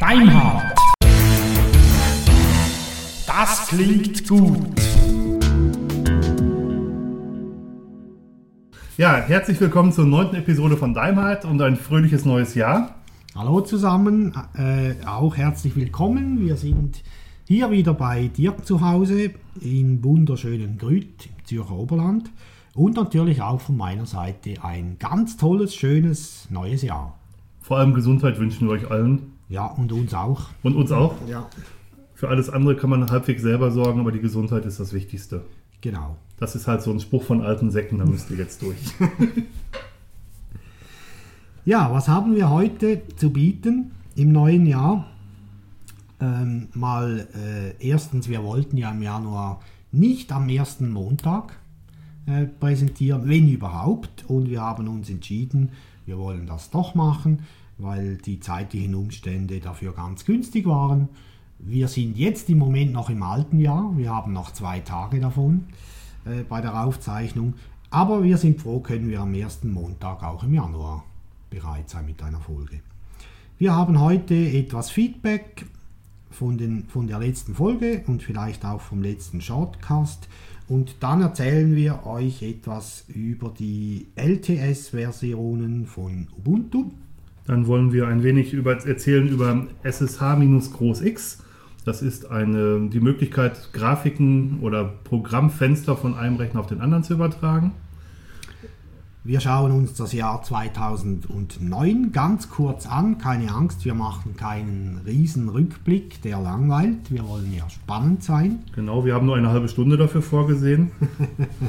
Deinhard. Das klingt gut. Ja, herzlich willkommen zur neunten Episode von Daimhardt und ein fröhliches neues Jahr. Hallo zusammen, äh, auch herzlich willkommen. Wir sind hier wieder bei Dirk zu Hause in wunderschönen Grüt im Zürcher Oberland und natürlich auch von meiner Seite ein ganz tolles, schönes neues Jahr. Vor allem Gesundheit wünschen wir euch allen Ja, und uns auch. und uns auch. Ja, Für alles andere kann man halbwegs selber sorgen, aber die Gesundheit ist das Wichtigste. genau. Das ist halt so ein Spruch von alten Säcken, da müsst ihr jetzt durch. Ja, was haben wir heute zu bieten im neuen Jahr? Ähm, mal äh, erstens, wir wollten ja im Januar nicht am ersten Montag äh, präsentieren, wenn überhaupt. Und wir haben uns entschieden, wir wollen das doch machen, weil die zeitlichen Umstände dafür ganz günstig waren. Wir sind jetzt im Moment noch im alten Jahr, wir haben noch zwei Tage davon äh, bei der Aufzeichnung. Aber wir sind froh, können wir am ersten Montag auch im Januar bereit sein mit einer Folge. Wir haben heute etwas Feedback von, den, von der letzten Folge und vielleicht auch vom letzten Shortcast. Und dann erzählen wir euch etwas über die LTS-Versionen von Ubuntu. Dann wollen wir ein wenig über, erzählen über SSH-X. Das ist eine, die Möglichkeit, Grafiken oder Programmfenster von einem Rechner auf den anderen zu übertragen. Wir schauen uns das Jahr 2009 ganz kurz an. Keine Angst, wir machen keinen riesen Rückblick, der langweilt. Wir wollen ja spannend sein. Genau, wir haben nur eine halbe Stunde dafür vorgesehen.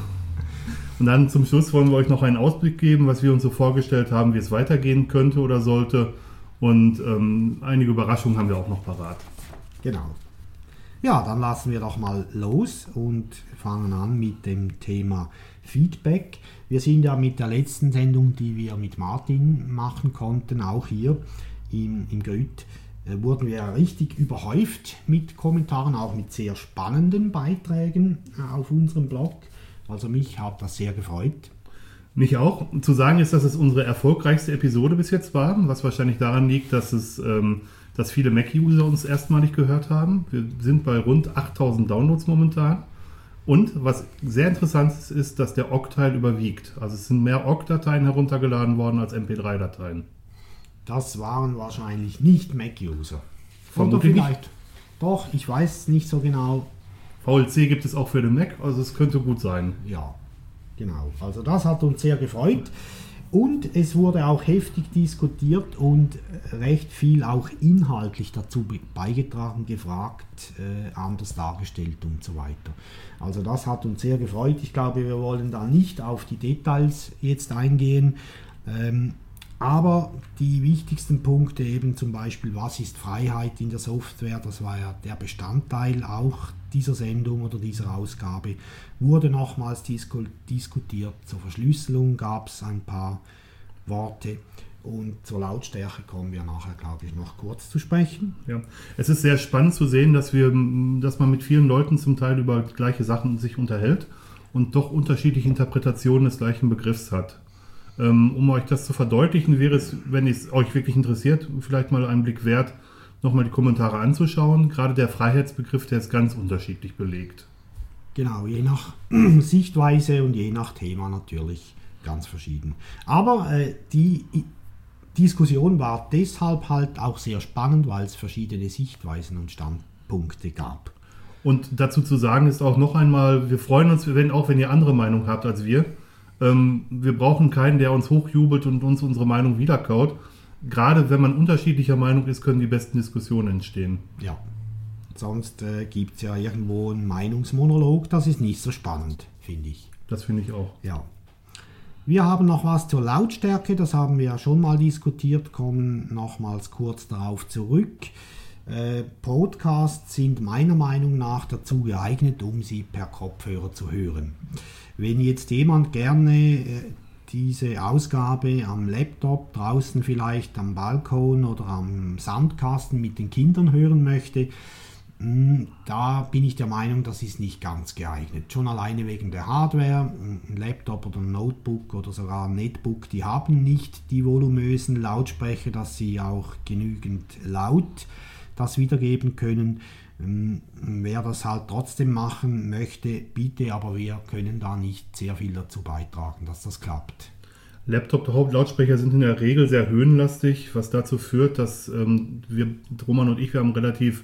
Und dann zum Schluss wollen wir euch noch einen Ausblick geben, was wir uns so vorgestellt haben, wie es weitergehen könnte oder sollte. Und ähm, einige Überraschungen haben wir auch noch parat. Genau. Ja, dann lassen wir doch mal los und fangen an mit dem Thema Feedback. Wir sind ja mit der letzten Sendung, die wir mit Martin machen konnten, auch hier im, im Grüt, äh, wurden wir richtig überhäuft mit Kommentaren, auch mit sehr spannenden Beiträgen äh, auf unserem Blog. Also mich hat das sehr gefreut. Mich auch. Zu sagen ist, dass es unsere erfolgreichste Episode bis jetzt war, was wahrscheinlich daran liegt, dass es, ähm, dass viele Mac-User uns erstmalig gehört haben. Wir sind bei rund 8000 Downloads momentan. Und was sehr interessant ist, ist, dass der Ogg-Teil überwiegt. Also es sind mehr Ogg-Dateien heruntergeladen worden als MP3-Dateien. Das waren wahrscheinlich nicht Mac-User. Vermutlich nicht. vielleicht. Doch, ich weiß es nicht so genau. VLC gibt es auch für den Mac, also es könnte gut sein. Ja, genau. Also das hat uns sehr gefreut. Und es wurde auch heftig diskutiert und recht viel auch inhaltlich dazu be- beigetragen, gefragt, äh, anders dargestellt und so weiter. Also das hat uns sehr gefreut. Ich glaube, wir wollen da nicht auf die Details jetzt eingehen. Ähm, aber die wichtigsten Punkte, eben zum Beispiel, was ist Freiheit in der Software, das war ja der Bestandteil auch dieser Sendung oder dieser Ausgabe, wurde nochmals disku diskutiert. Zur Verschlüsselung gab es ein paar Worte und zur Lautstärke kommen wir nachher, glaube ich, noch kurz zu sprechen. Ja. Es ist sehr spannend zu sehen, dass, wir, dass man mit vielen Leuten zum Teil über gleiche Sachen sich unterhält und doch unterschiedliche Interpretationen des gleichen Begriffs hat. Ähm, Um euch das zu verdeutlichen, wäre es, wenn es euch wirklich interessiert, vielleicht mal einen Blick wert, nochmal die Kommentare anzuschauen. Gerade der Freiheitsbegriff, der ist ganz unterschiedlich belegt. Genau, je nach Sichtweise und je nach Thema natürlich ganz verschieden. Aber äh, die Diskussion war deshalb halt auch sehr spannend, weil es verschiedene Sichtweisen und Standpunkte gab. Und dazu zu sagen ist auch noch einmal, wir freuen uns, wenn, auch wenn ihr andere Meinung habt als wir. Ähm, wir brauchen keinen, der uns hochjubelt und uns unsere Meinung wiederkaut. Gerade wenn man unterschiedlicher Meinung ist, können die besten Diskussionen entstehen. Ja, sonst äh, gibt es ja irgendwo einen Meinungsmonolog, das ist nicht so spannend, finde ich. Das finde ich auch. Ja. Wir haben noch was zur Lautstärke, das haben wir ja schon mal diskutiert, kommen nochmals kurz darauf zurück. Äh, Podcasts sind meiner Meinung nach dazu geeignet, um sie per Kopfhörer zu hören. Wenn jetzt jemand gerne äh, diese Ausgabe am Laptop, draußen vielleicht am Balkon oder am Sandkasten mit den Kindern hören möchte, hm, da bin ich der Meinung, das ist nicht ganz geeignet. Schon alleine wegen der Hardware, ein Laptop oder ein Notebook oder sogar ein Netbook, die haben nicht die voluminösen Lautsprecher, dass sie auch genügend laut das wiedergeben können. Hm, wer das halt trotzdem machen möchte, bitte, aber wir können da nicht sehr viel dazu beitragen, dass das klappt. Laptop-Lautsprecher sind in der Regel sehr höhenlastig, was dazu führt, dass ähm, wir, Roman und ich, wir haben relativ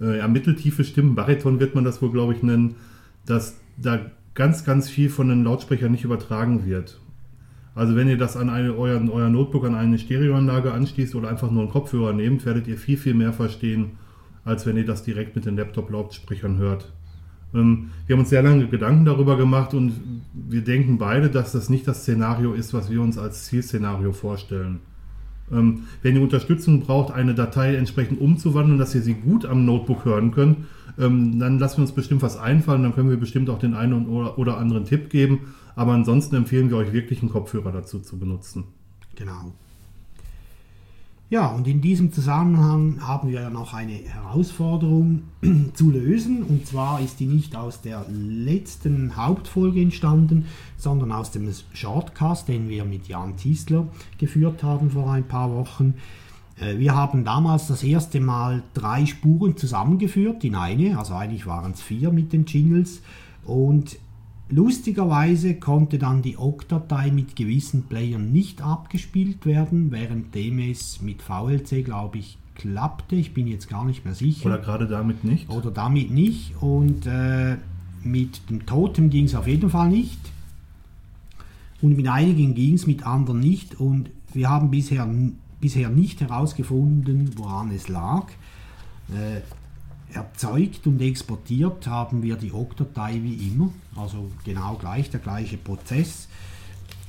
äh, ja, mitteltiefe Stimmen, Bariton wird man das wohl, glaube ich, nennen, dass da ganz, ganz viel von den Lautsprechern nicht übertragen wird. Also wenn ihr das an eine, euer, euer Notebook an eine Stereoanlage anschließt oder einfach nur einen Kopfhörer nehmt, werdet ihr viel, viel mehr verstehen, als wenn ihr das direkt mit den Laptop-Lautsprechern hört. Ähm, wir haben uns sehr lange Gedanken darüber gemacht und wir denken beide, dass das nicht das Szenario ist, was wir uns als Zielszenario vorstellen. Ähm, wenn ihr Unterstützung braucht, eine Datei entsprechend umzuwandeln, dass ihr sie gut am Notebook hören könnt, ähm, dann lassen wir uns bestimmt was einfallen. Dann können wir bestimmt auch den einen oder anderen Tipp geben. Aber ansonsten empfehlen wir euch wirklich einen Kopfhörer dazu zu benutzen. Genau. Ja, und in diesem Zusammenhang haben wir ja noch eine Herausforderung zu lösen. Und zwar ist die nicht aus der letzten Hauptfolge entstanden, sondern aus dem Shortcast, den wir mit Jan Tiesler geführt haben vor ein paar Wochen. Äh, wir haben damals das erste Mal drei Spuren zusammengeführt in eine, also eigentlich waren es vier mit den Jingles. Und Lustigerweise konnte dann die OGG-Datei mit gewissen Playern nicht abgespielt werden, währenddem es mit VLC, glaube ich, klappte. Ich bin jetzt gar nicht mehr sicher. Oder gerade damit nicht. Oder damit nicht. Und äh, mit dem Totem ging es auf jeden Fall nicht. Und mit einigen ging es, mit anderen nicht. Und wir haben bisher, bisher nicht herausgefunden, woran es lag. Äh, erzeugt und exportiert haben wir die OGG-Datei wie immer, also genau gleich, der gleiche Prozess.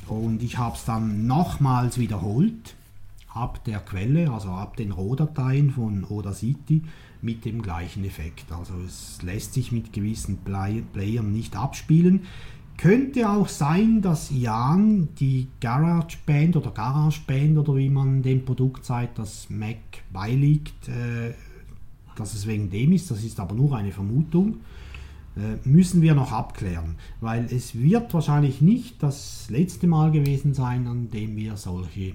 Und ich habe es dann nochmals wiederholt, ab der Quelle, also ab den Rohdateien von Audacity mit dem gleichen Effekt. Also es lässt sich mit gewissen Play Playern nicht abspielen. Könnte auch sein, dass Jan die GarageBand oder GarageBand oder wie man dem Produkt sagt, das Mac beiliegt, äh, dass es wegen dem ist, das ist aber nur eine Vermutung, äh, müssen wir noch abklären, weil es wird wahrscheinlich nicht das letzte Mal gewesen sein, an dem wir solche äh,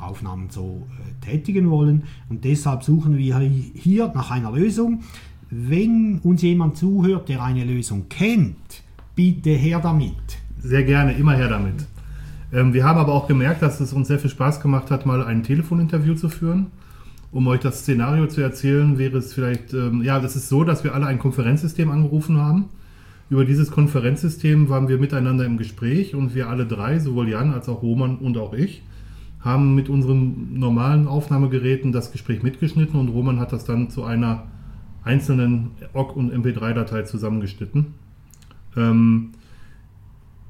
Aufnahmen so äh, tätigen wollen und deshalb suchen wir hier nach einer Lösung. Wenn uns jemand zuhört, der eine Lösung kennt, bitte her damit. Sehr gerne, immer her damit. Ähm, wir haben aber auch gemerkt, dass es uns sehr viel Spaß gemacht hat, mal ein Telefoninterview zu führen um euch das Szenario zu erzählen, wäre es vielleicht, ähm, ja, das ist so, dass wir alle ein Konferenzsystem angerufen haben. Über dieses Konferenzsystem waren wir miteinander im Gespräch und wir alle drei, sowohl Jan als auch Roman und auch ich, haben mit unseren normalen Aufnahmegeräten das Gespräch mitgeschnitten und Roman hat das dann zu einer einzelnen OGG- und MP3-Datei zusammengeschnitten. Ähm,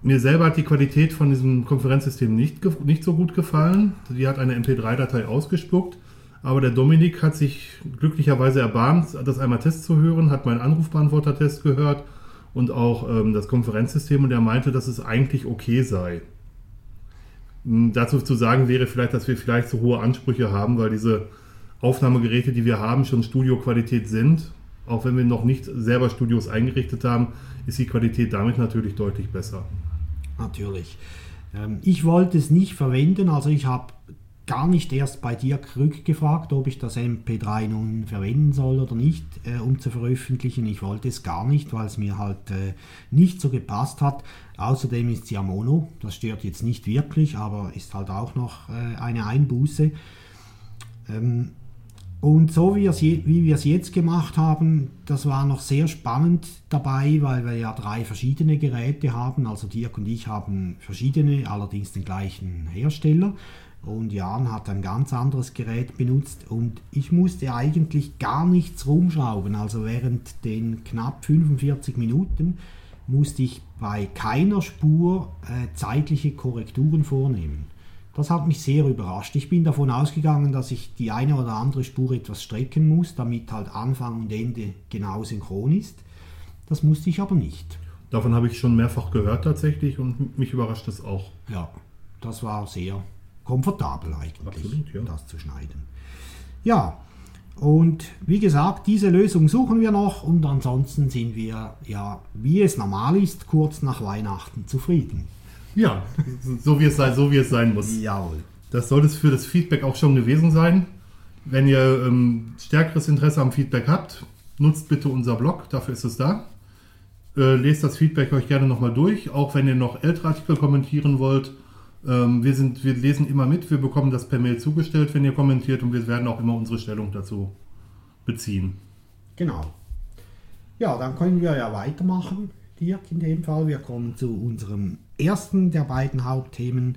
mir selber hat die Qualität von diesem Konferenzsystem nicht, nicht so gut gefallen. Die hat eine MP3-Datei ausgespuckt aber der Dominik hat sich glücklicherweise erbarmt, das einmal Test zu hören, hat meinen Anrufbeantworter-Test gehört und auch ähm, das Konferenzsystem und er meinte, dass es eigentlich okay sei. Ähm, dazu zu sagen wäre vielleicht, dass wir vielleicht so hohe Ansprüche haben, weil diese Aufnahmegeräte, die wir haben, schon Studioqualität sind. Auch wenn wir noch nicht selber Studios eingerichtet haben, ist die Qualität damit natürlich deutlich besser. Natürlich. Ähm, ich wollte es nicht verwenden, also ich habe gar nicht erst bei dir rückgefragt, ob ich das MP3 nun verwenden soll oder nicht, äh, um zu veröffentlichen. Ich wollte es gar nicht, weil es mir halt äh, nicht so gepasst hat. Außerdem ist es ja Mono, das stört jetzt nicht wirklich, aber ist halt auch noch äh, eine Einbuße. Ähm, und so wie, wie wir es jetzt gemacht haben, das war noch sehr spannend dabei, weil wir ja drei verschiedene Geräte haben. Also Dirk und ich haben verschiedene, allerdings den gleichen Hersteller und Jan hat ein ganz anderes Gerät benutzt und ich musste eigentlich gar nichts rumschrauben. Also während den knapp 45 Minuten musste ich bei keiner Spur äh, zeitliche Korrekturen vornehmen. Das hat mich sehr überrascht. Ich bin davon ausgegangen, dass ich die eine oder andere Spur etwas strecken muss, damit halt Anfang und Ende genau synchron ist. Das musste ich aber nicht. Davon habe ich schon mehrfach gehört tatsächlich und mich überrascht es auch. Ja, das war sehr komfortabel eigentlich, Absolut, ja. das zu schneiden. Ja, Und wie gesagt, diese Lösung suchen wir noch und ansonsten sind wir, ja, wie es normal ist, kurz nach Weihnachten zufrieden. Ja, so wie es sein, so wie es sein muss. Jawohl. Das soll es für das Feedback auch schon gewesen sein. Wenn ihr ähm, stärkeres Interesse am Feedback habt, nutzt bitte unser Blog, dafür ist es da. Äh, lest das Feedback euch gerne nochmal durch, auch wenn ihr noch ältere Artikel kommentieren wollt. Ähm, wir, sind, wir lesen immer mit, wir bekommen das per Mail zugestellt, wenn ihr kommentiert und wir werden auch immer unsere Stellung dazu beziehen. Genau. Ja, dann können wir ja weitermachen, Dirk, in dem Fall. Wir kommen zu unserem ersten der beiden Hauptthemen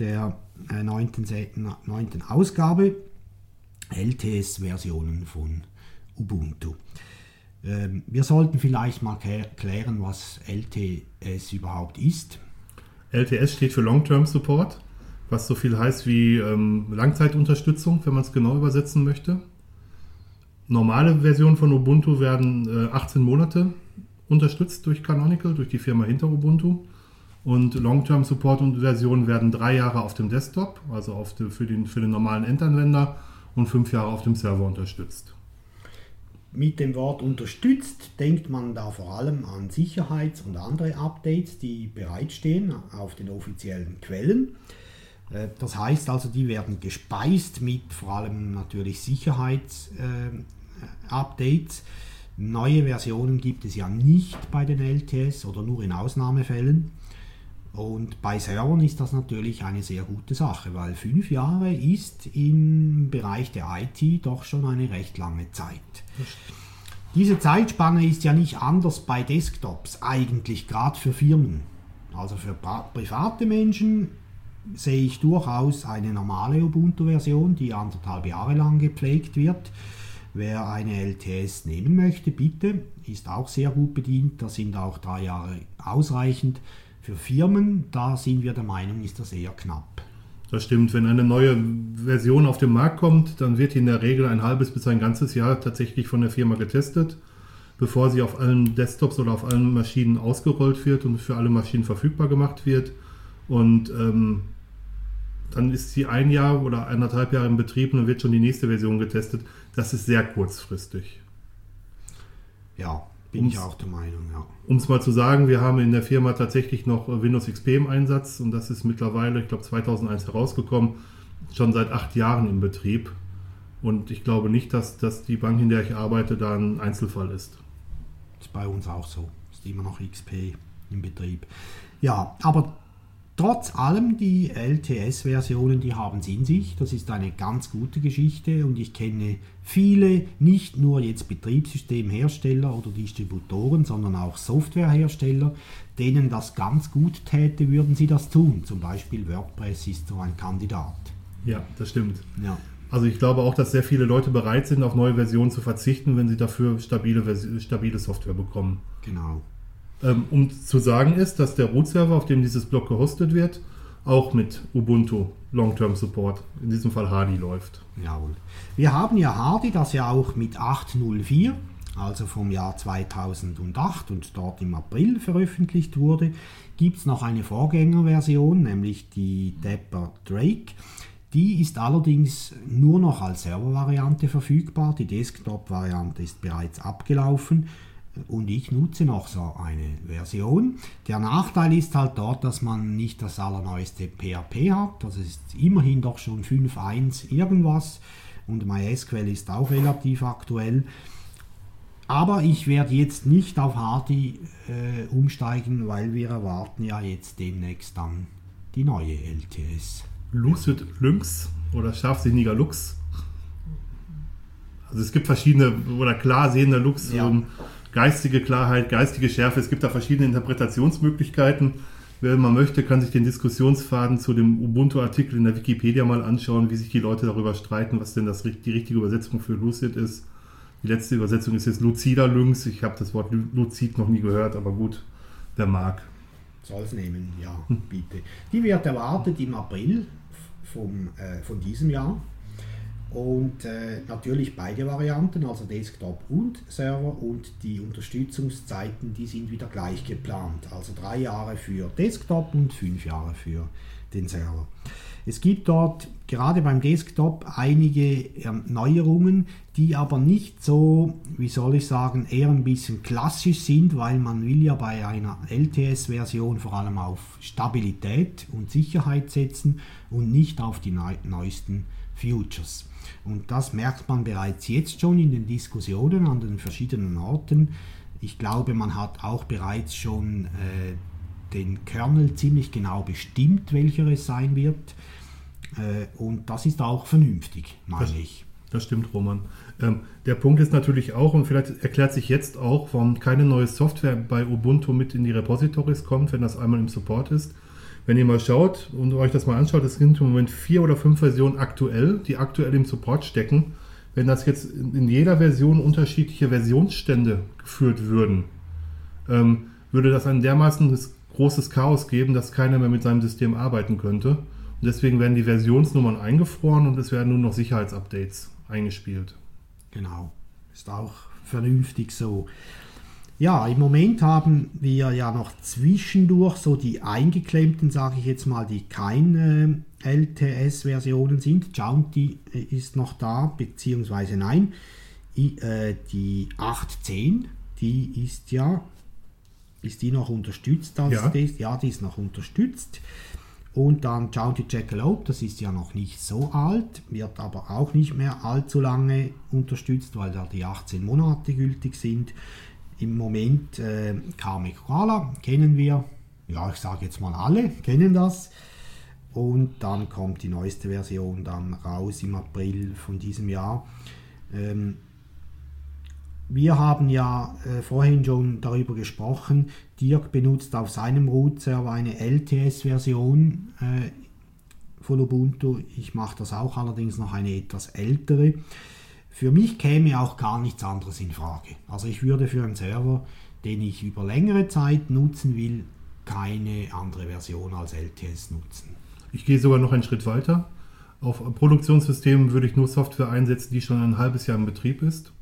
der äh, neunten, Ausgabe, LTS-Versionen von Ubuntu. Ähm, wir sollten vielleicht mal klä- klären, was LTS überhaupt ist. LTS steht für Long-Term Support, was so viel heißt wie ähm, Langzeitunterstützung, wenn man es genau übersetzen möchte. Normale Versionen von Ubuntu werden äh, 18 Monate unterstützt durch Canonical, durch die Firma hinter Ubuntu. Und Long-Term Support und Versionen werden drei Jahre auf dem Desktop, also auf de, für, den, für den normalen Endanwender, und fünf Jahre auf dem Server unterstützt. Mit dem Wort unterstützt denkt man da vor allem an Sicherheits- und andere Updates, die bereitstehen auf den offiziellen Quellen. Äh, Das heißt also, die werden gespeist mit vor allem natürlich Sicherheits-Updates. Neue Versionen gibt es ja nicht bei den LTS oder nur in Ausnahmefällen. Und bei Servern ist das natürlich eine sehr gute Sache, weil fünf Jahre ist im Bereich der IT doch schon eine recht lange Zeit. Diese Zeitspanne ist ja nicht anders bei Desktops, eigentlich gerade für Firmen. Also für private Menschen sehe ich durchaus eine normale Ubuntu-Version, die anderthalb Jahre lang gepflegt wird. Wer eine LTS nehmen möchte, bitte, ist auch sehr gut bedient. Da sind auch drei Jahre ausreichend. Für Firmen, da sind wir der Meinung, ist das eher knapp. Das stimmt, wenn eine neue Version auf den Markt kommt, dann wird in der Regel ein halbes bis ein ganzes Jahr tatsächlich von der Firma getestet, bevor sie auf allen Desktops oder auf allen Maschinen ausgerollt wird und für alle Maschinen verfügbar gemacht wird. Und ähm, dann ist sie ein Jahr oder eineinhalb Jahre in Betrieb und dann wird schon die nächste Version getestet. Das ist sehr kurzfristig. Ja, bin Ums- ich auch der Meinung, ja. Um es mal zu sagen, wir haben in der Firma tatsächlich noch äh, Windows XP im Einsatz und das ist mittlerweile, ich glaube 2001 herausgekommen, schon seit acht Jahren im Betrieb. Und ich glaube nicht, dass, dass die Bank, in der ich arbeite, da ein Einzelfall ist. Ist bei uns auch so. Ist immer noch XP im Betrieb. Ja, aber trotz allem, die LTS-Versionen, die haben es in sich. Das ist eine ganz gute Geschichte und ich kenne viele, nicht nur jetzt Betriebssystemhersteller oder Distributoren, sondern auch Softwarehersteller, denen das ganz gut täte, würden sie das tun. Zum Beispiel WordPress ist so ein Kandidat. Ja, das stimmt. Ja. Also ich glaube auch, dass sehr viele Leute bereit sind, auf neue Versionen zu verzichten, wenn sie dafür stabile, stabile Software bekommen. Genau. Ähm, um zu sagen ist, dass der Root-Server, auf dem dieses Blog gehostet wird, auch mit Ubuntu Long-Term Support, in diesem Fall Hardy, läuft. Jawohl. Wir haben ja Hardy, das ja auch mit 8.04, also vom Jahr 2008 und dort im April veröffentlicht wurde, gibt es noch eine Vorgängerversion, nämlich die Dapper Drake. Die ist allerdings nur noch als Servervariante verfügbar. Die Desktop-Variante ist bereits abgelaufen und ich nutze noch so eine Version. Der Nachteil ist halt dort, dass man nicht das allerneueste PHP hat. Das ist immerhin doch schon 5.1 irgendwas und MySQL ist auch relativ aktuell. Aber ich werde jetzt nicht auf Hardy äh, umsteigen, weil wir erwarten ja jetzt demnächst dann die neue LTS. Lucid Lynx oder scharfsinniger Lux. Also es gibt verschiedene oder klar sehender Lux, Ja. ähm, geistige Klarheit, geistige Schärfe. Es gibt da verschiedene Interpretationsmöglichkeiten. Wer man möchte, kann sich den Diskussionsfaden zu dem Ubuntu-Artikel in der Wikipedia mal anschauen, wie sich die Leute darüber streiten, was denn das, die richtige Übersetzung für Lucid ist. Die letzte Übersetzung ist jetzt Lucida Lynx. Ich habe das Wort Lu- Lucid noch nie gehört, aber gut, wer mag. Soll es nehmen, ja, bitte. Die wird erwartet im April vom, äh, von diesem Jahr. Und äh, natürlich beide Varianten, also Desktop und Server und die Unterstützungszeiten, die sind wieder gleich geplant. Also drei Jahre für Desktop und fünf Jahre für den Server. Es gibt dort gerade beim Desktop einige Neuerungen, die aber nicht so, wie soll ich sagen, eher ein bisschen klassisch sind, weil man will ja bei einer LTS-Version vor allem auf Stabilität und Sicherheit setzen und nicht auf die neuesten Futures. Und das merkt man bereits jetzt schon in den Diskussionen an den verschiedenen Orten. Ich glaube, man hat auch bereits schon äh, den Kernel ziemlich genau bestimmt, welcher es sein wird. Äh, und das ist auch vernünftig, meine das, ich. Das stimmt, Roman. Ähm, der Punkt ist natürlich auch, und vielleicht erklärt sich jetzt auch, warum keine neue Software bei Ubuntu mit in die Repositories kommt, wenn das einmal im Support ist. Wenn ihr mal schaut und euch das mal anschaut, es sind im Moment vier oder fünf Versionen aktuell, die aktuell im Support stecken. Wenn das jetzt in jeder Version unterschiedliche Versionsstände geführt würden, ähm, würde das ein dermaßen großes Chaos geben, dass keiner mehr mit seinem System arbeiten könnte. Und deswegen werden die Versionsnummern eingefroren und es werden nur noch Sicherheitsupdates eingespielt. Genau, ist auch vernünftig so. Ja, im Moment haben wir ja noch zwischendurch so die eingeklemmten, sage ich jetzt mal, die keine LTS-Versionen sind. Jaunty äh, ist noch da, beziehungsweise nein. Äh, die 8.10, die ist ja, ist die noch unterstützt? Als ja. das? ja, die ist noch unterstützt. Und dann Jaunty Jackalope, das ist ja noch nicht so alt, wird aber auch nicht mehr allzu lange unterstützt, weil da die 18 Monate gültig sind. Im Moment äh, Kame Koala kennen wir, ja ich sage jetzt mal alle, kennen das. Und dann kommt die neueste Version dann raus im April von diesem Jahr. Ähm, wir haben ja äh, vorhin schon darüber gesprochen, Dirk benutzt auf seinem Root-Server eine LTS-Version äh, von Ubuntu. Ich mache das auch allerdings noch eine etwas ältere. Für mich käme auch gar nichts anderes in Frage. Also ich würde für einen Server, den ich über längere Zeit nutzen will, keine andere Version als LTS nutzen. Ich gehe sogar noch einen Schritt weiter. Auf Produktionssystemen würde ich nur Software einsetzen, die schon ein halbes Jahr in Betrieb ist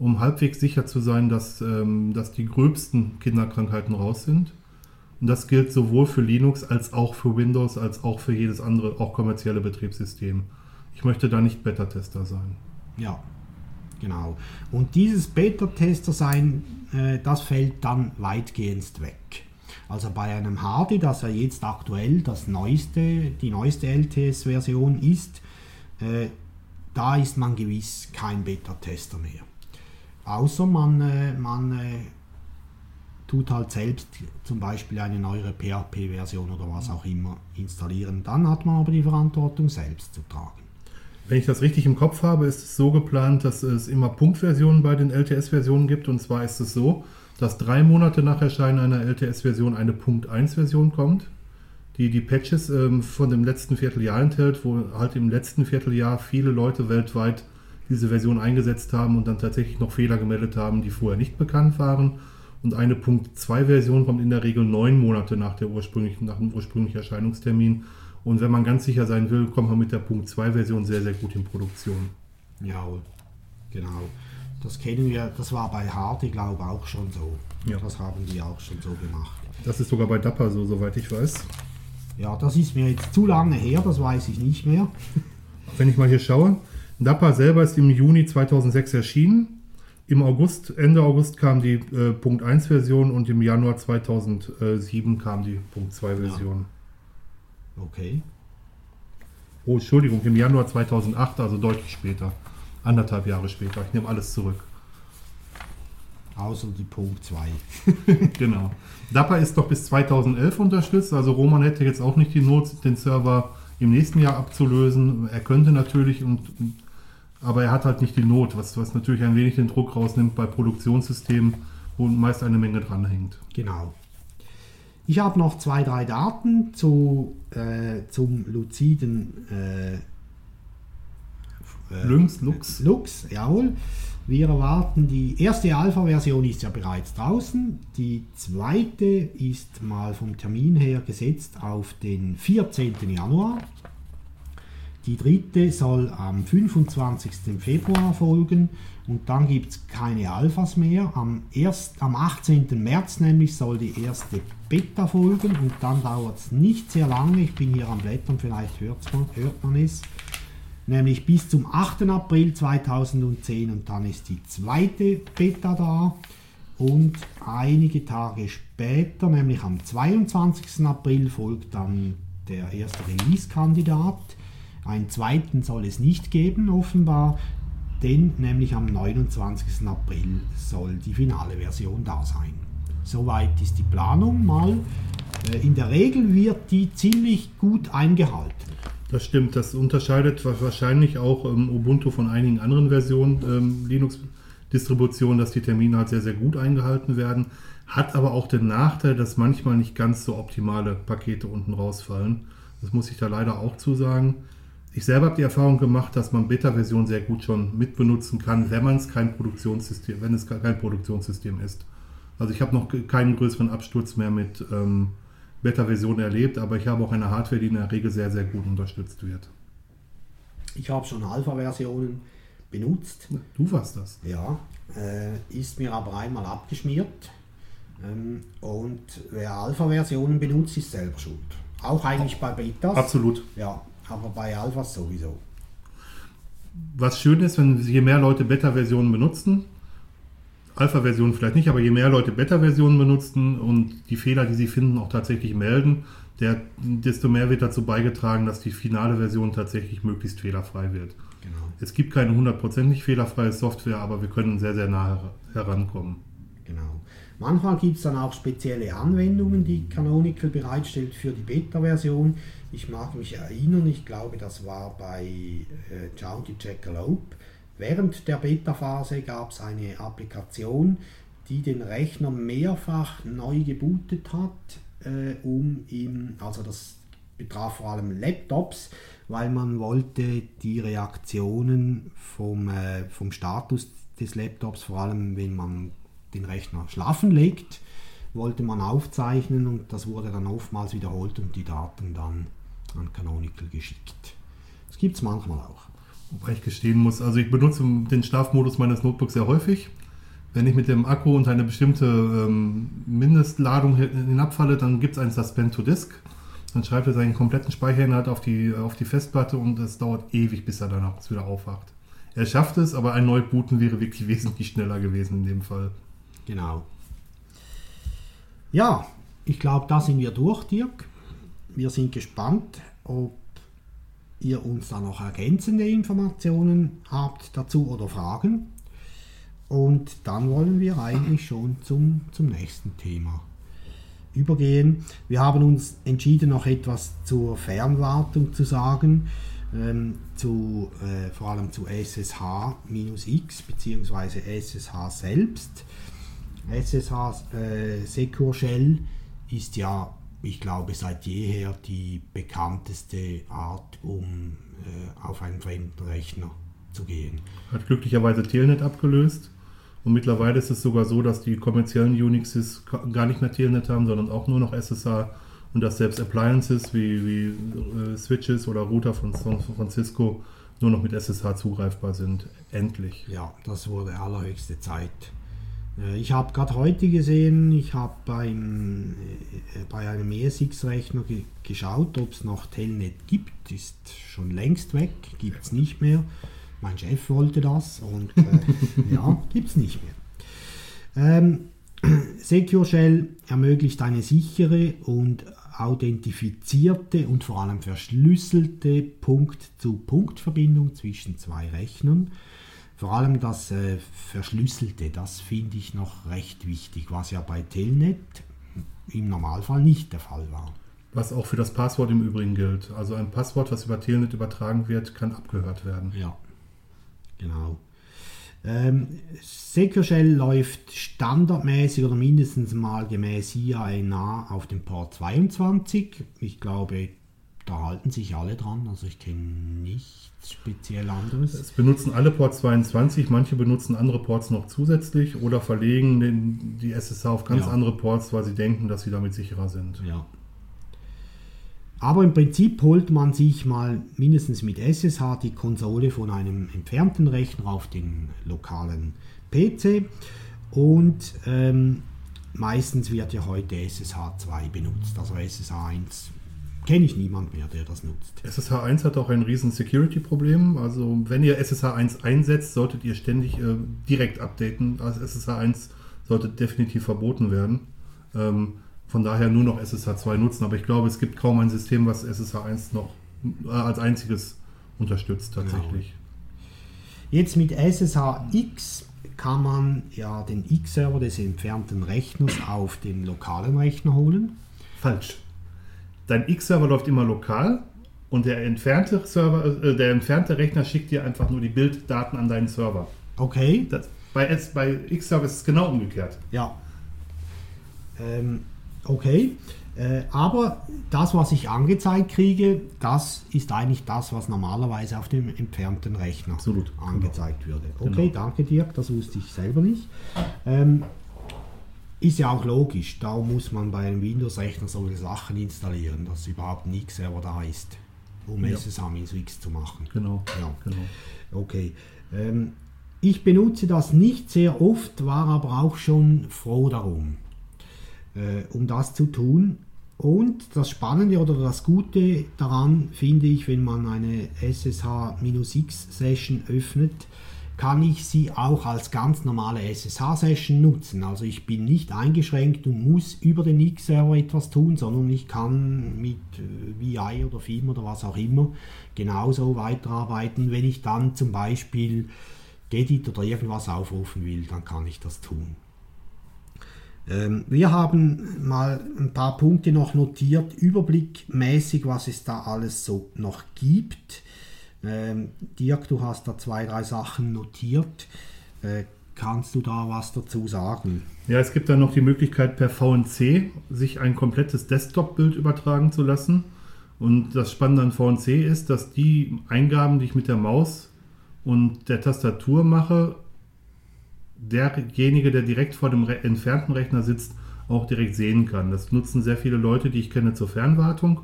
um halbwegs sicher zu sein, dass, ähm, dass die gröbsten Kinderkrankheiten raus sind. Und das gilt sowohl für Linux als auch für Windows, als auch für jedes andere, auch kommerzielle Betriebssystem. Ich möchte da nicht Beta-Tester sein. Ja, genau. Und dieses Beta-Tester sein, äh, das fällt dann weitgehend weg. Also bei einem Hardy, das ja jetzt aktuell das neueste, die neueste LTS-Version ist, äh, da ist man gewiss kein Beta-Tester mehr. Außer man, äh, man äh, tut halt selbst zum Beispiel eine neuere PHP-Version oder was auch immer installieren. Dann hat man aber die Verantwortung selbst zu tragen. Wenn ich das richtig im Kopf habe, ist es so geplant, dass es immer Punktversionen bei den LTS-Versionen gibt. Und zwar ist es so, dass drei Monate nach Erscheinen einer LTS-Version eine Punkt 1-Version kommt, die die Patches ähm, von dem letzten Vierteljahr enthält, wo halt im letzten Vierteljahr viele Leute weltweit diese Version eingesetzt haben und dann tatsächlich noch Fehler gemeldet haben, die vorher nicht bekannt waren. Und eine Punkt 2 Version kommt in der Regel neun Monate nach, der ursprünglichen, nach dem ursprünglichen Erscheinungstermin. Und wenn man ganz sicher sein will, kommt man mit der Punkt 2 Version sehr, sehr gut in Produktion. Ja, genau. Das kennen wir, das war bei Hardy, glaube ich, auch schon so. Ja. Das haben die auch schon so gemacht. Das ist sogar bei Dapper so, soweit ich weiß. Ja, das ist mir jetzt zu lange her, das weiß ich nicht mehr. Wenn ich mal hier schaue, Nappa selber ist im Juni 2006 erschienen. Im August, Ende August kam die äh, Punkt 1 Version und im Januar 2007 kam die Punkt 2 Version. Ja. Okay. Oh, Entschuldigung, im Januar 2008, also deutlich später. Anderthalb Jahre später. Ich nehme alles zurück. Außer die Punkt 2. genau. Dapper ist doch bis 2011 unterstützt, also Roman hätte jetzt auch nicht die Not, den Server im nächsten Jahr abzulösen. Er könnte natürlich und aber er hat halt nicht die Not, was, was natürlich ein wenig den Druck rausnimmt bei Produktionssystemen, wo meist eine Menge dranhängt. Genau. Ich habe noch zwei, drei Daten zu, äh, zum luziden äh, äh, Lynx, Lux. Lux, jawohl. Wir erwarten, die erste Alpha-Version ist ja bereits draußen. Die zweite ist mal vom Termin her gesetzt auf den 14. Januar. Die dritte soll am 25. Februar folgen und dann gibt es keine Alphas mehr. Am, erst, am 18. März nämlich soll die erste Beta folgen und dann dauert es nicht sehr lange. Ich bin hier am Blättern, vielleicht man, hört man es. Nämlich bis zum 8. April 2010 und dann ist die zweite Beta da. Und einige Tage später, nämlich am 22. April, folgt dann der erste Release-Kandidat. Einen zweiten soll es nicht geben, offenbar, denn nämlich am 29. April soll die finale Version da sein. Soweit ist die Planung mal. Äh, in der Regel wird die ziemlich gut eingehalten. Das stimmt, das unterscheidet wahrscheinlich auch ähm, Ubuntu von einigen anderen Versionen ähm, Linux-Distributionen, dass die Termine halt sehr, sehr gut eingehalten werden. Hat aber auch den Nachteil, dass manchmal nicht ganz so optimale Pakete unten rausfallen. Das muss ich da leider auch zusagen. Ich selber habe die Erfahrung gemacht, dass man Beta-Version sehr gut schon mitbenutzen kann, wenn man es kein Produktionssystem, wenn es kein Produktionssystem ist. Also ich habe noch keinen größeren Absturz mehr mit ähm, Beta-Version erlebt, aber ich habe auch eine Hardware, die in der Regel sehr, sehr gut unterstützt wird. Ich habe schon Alpha-Versionen benutzt. Du warst das. Ja, äh, ist mir aber einmal abgeschmiert. Ähm, und wer Alpha-Versionen benutzt, ist selber schuld. Auch eigentlich bei Betas. Absolut. Ja, aber bei Alphas sowieso. Was schön ist, wenn je mehr Leute Beta-Versionen benutzen, Alpha-Versionen vielleicht nicht, aber je mehr Leute Beta-Versionen benutzen und die Fehler, die sie finden, auch tatsächlich melden, der, desto mehr wird dazu beigetragen, dass die finale Version tatsächlich möglichst fehlerfrei wird. Genau. Es gibt keine hundertprozentig fehlerfreie Software, aber wir können sehr, sehr nah herankommen. Genau. Manchmal gibt es dann auch spezielle Anwendungen, die Canonical bereitstellt für die Beta-Version. Ich mag mich erinnern, ich glaube, das war bei äh, County Jackalope. Während der Beta-Phase gab es eine Applikation, die den Rechner mehrfach neu gebootet hat, äh, um ihm, also das betraf vor allem Laptops, weil man wollte die Reaktionen vom, äh, vom Status des Laptops, vor allem wenn man den Rechner schlafen legt, wollte man aufzeichnen und das wurde dann oftmals wiederholt und die Daten dann an Canonical geschickt. Das gibt es manchmal auch. Wobei ich gestehen muss, also ich benutze den Schlafmodus meines Notebooks sehr häufig. Wenn ich mit dem Akku unter eine bestimmte ähm, Mindestladung hinabfalle, dann gibt es ein Suspend to Disk. Dann schreibt er seinen kompletten Speicherinhalt auf die, auf die Festplatte und es dauert ewig, bis er danach wieder aufwacht. Er schafft es, aber ein Neubooten wäre wirklich wesentlich schneller gewesen in dem Fall. Genau. Ja, ich glaube, da sind wir durch, Dirk wir sind gespannt, ob ihr uns da noch ergänzende Informationen habt dazu oder Fragen. Und dann wollen wir eigentlich schon zum, zum nächsten Thema übergehen. Wir haben uns entschieden, noch etwas zur Fernwartung zu sagen, ähm, zu, äh, vor allem zu SSH-X bzw. SSH selbst. SSH äh, Secure Shell ist ja ich glaube, seit jeher die bekannteste Art, um äh, auf einen fremden Rechner zu gehen. Hat glücklicherweise Telnet abgelöst. Und mittlerweile ist es sogar so, dass die kommerziellen Unixes gar nicht mehr Telnet haben, sondern auch nur noch SSH und dass selbst Appliances wie, wie äh, Switches oder Router von, von Cisco nur noch mit SSH zugreifbar sind. Endlich. Ja, das wurde allerhöchste Zeit. Äh, ich habe gerade heute gesehen, ich habe beim, äh, bei einem ESX-Rechner ge geschaut, ob es noch Telnet gibt. Ist schon längst weg, gibt es nicht mehr. Mein Chef wollte das und äh, ja, gibt es nicht mehr. Ähm, Secure Shell ermöglicht eine sichere und authentifizierte und vor allem verschlüsselte Punkt-zu-Punkt-Verbindung zwischen zwei Rechnern vor allem das äh, Verschlüsselte, das finde ich noch recht wichtig, was ja bei Telnet im Normalfall nicht der Fall war. Was auch für das Passwort im Übrigen gilt. Also ein Passwort, was über Telnet übertragen wird, kann abgehört werden. Ja, genau. Ähm, Secure Shell läuft standardmäßig oder mindestens mal gemäß IANA auf dem Port 22. Ich glaube, da halten sich alle dran. Also ich kenne nichts speziell anderes. Es benutzen alle Port 22, manche benutzen andere Ports noch zusätzlich oder verlegen den, die SSH auf ganz ja. andere Ports, weil sie denken, dass sie damit sicherer sind. Ja. aber im Prinzip holt man sich mal mindestens mit SSH die Konsole von einem entfernten Rechner auf den lokalen PC und ähm, meistens wird ja heute SSH 2 benutzt, also SSH 1 kenne ich niemand mehr, der das nutzt. SSH 1 hat auch ein riesen Security-Problem. Also wenn ihr SSH 1 einsetzt, solltet ihr ständig äh, direkt updaten. Also SSH 1 sollte definitiv verboten werden. Ähm, von daher nur noch SSH 2 nutzen. Aber ich glaube, es gibt kaum ein System, was SSH 1 noch äh, als einziges unterstützt tatsächlich. Genau. Jetzt mit SSH-X kann man ja den X-Server des entfernten Rechners auf den lokalen Rechner holen. Falsch dein X-Server läuft immer lokal und der entfernte Server, äh, der entfernte Rechner schickt dir einfach nur die Bilddaten an deinen Server. Okay. Das, bei, bei X-Server ist es genau umgekehrt. Ja. Ähm, okay. Äh, aber das, was ich angezeigt kriege, das ist eigentlich das, was normalerweise auf dem entfernten Rechner Absolut. angezeigt genau. würde. Okay, genau. danke Dirk, das wusste ich selber nicht. Ähm, ist ja auch logisch, da muss man bei einem Windows-Rechner solche Sachen installieren, dass überhaupt ein X-Server da ist, um ja. SSH-X zu machen. Genau. Ja. genau. Okay. Ähm, ich benutze das nicht sehr oft, war aber auch schon froh darum, äh, um das zu tun. Und das Spannende oder das Gute daran finde ich, wenn man eine SSH-X-Session öffnet, kann ich sie auch als ganz normale SSH-Session nutzen. Also ich bin nicht eingeschränkt und muss über den X-Server etwas tun, sondern ich kann mit äh, VI oder FIM oder was auch immer genauso weiterarbeiten. Wenn ich dann zum Beispiel Gedit oder irgendwas aufrufen will, dann kann ich das tun. Ähm, wir haben mal ein paar Punkte noch notiert, überblickmäßig, was es da alles so noch gibt. Ähm, Dirk, du hast da zwei, drei Sachen notiert. Äh, kannst du da was dazu sagen? Ja, es gibt dann noch die Möglichkeit, per VNC sich ein komplettes Desktop-Bild übertragen zu lassen. Und das Spannende an VNC ist, dass die Eingaben, die ich mit der Maus und der Tastatur mache, derjenige, der direkt vor dem entfernten Rechner sitzt, auch direkt sehen kann. Das nutzen sehr viele Leute, die ich kenne zur Fernwartung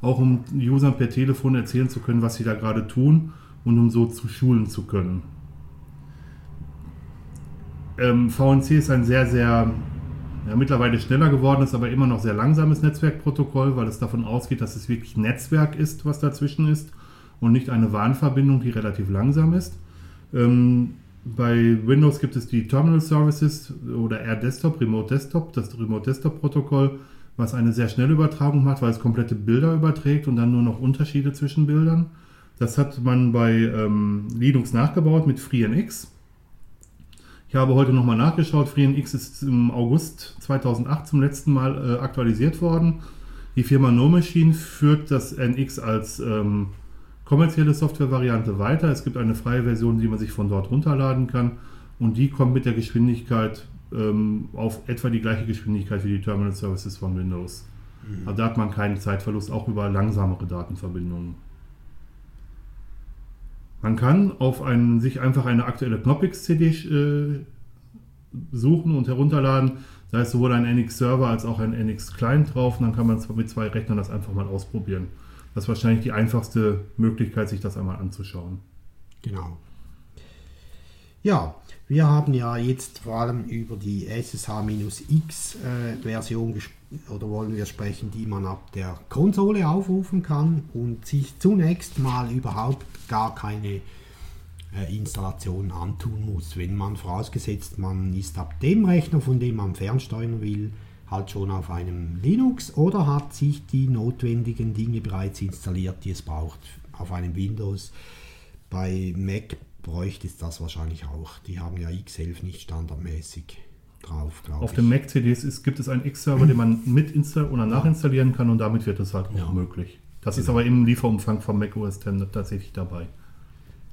auch um Usern per Telefon erzählen zu können, was sie da gerade tun und um so zu schulen zu können. Ähm, VNC ist ein sehr, sehr ja, mittlerweile schneller gewordenes, aber immer noch sehr langsames Netzwerkprotokoll, weil es davon ausgeht, dass es wirklich Netzwerk ist, was dazwischen ist und nicht eine Warnverbindung, die relativ langsam ist. Ähm, bei Windows gibt es die Terminal Services oder R Desktop, Remote Desktop, das Remote Desktop Protokoll was eine sehr schnelle Übertragung macht, weil es komplette Bilder überträgt und dann nur noch Unterschiede zwischen Bildern. Das hat man bei ähm, Linux nachgebaut mit FreeNX. Ich habe heute nochmal nachgeschaut. FreeNX ist im August 2008 zum letzten Mal äh, aktualisiert worden. Die Firma No Machine führt das NX als ähm, kommerzielle Softwarevariante weiter. Es gibt eine freie Version, die man sich von dort runterladen kann. Und die kommt mit der Geschwindigkeit ähm, auf etwa die gleiche Geschwindigkeit wie die Terminal Services von Windows. Mhm. Also da hat man keinen Zeitverlust, auch über langsamere Datenverbindungen. Man kann auf einen, sich einfach eine aktuelle Knoppix-CD äh, suchen und herunterladen. Da ist sowohl ein NX-Server als auch ein NX-Client drauf. Und dann kann man mit zwei Rechnern das einfach mal ausprobieren. Das ist wahrscheinlich die einfachste Möglichkeit, sich das einmal anzuschauen. Genau. Ja, wir haben ja jetzt vor allem über die SSH-X-Version äh, oder wollen wir sprechen, die man ab der Konsole aufrufen kann und sich zunächst mal überhaupt gar keine äh, Installation antun muss. Wenn man vorausgesetzt, man ist ab dem Rechner, von dem man fernsteuern will, halt schon auf einem Linux oder hat sich die notwendigen Dinge bereits installiert, die es braucht auf einem Windows. Bei Mac bräuchte es das wahrscheinlich auch. Die haben ja X11 nicht standardmäßig drauf, glaube ich. Auf den Mac-CDs gibt es einen X-Server, den man mit installieren oder nachinstallieren kann und damit wird es halt auch ja. möglich. Das genau. ist aber im Lieferumfang von Mac OS X tatsächlich dabei.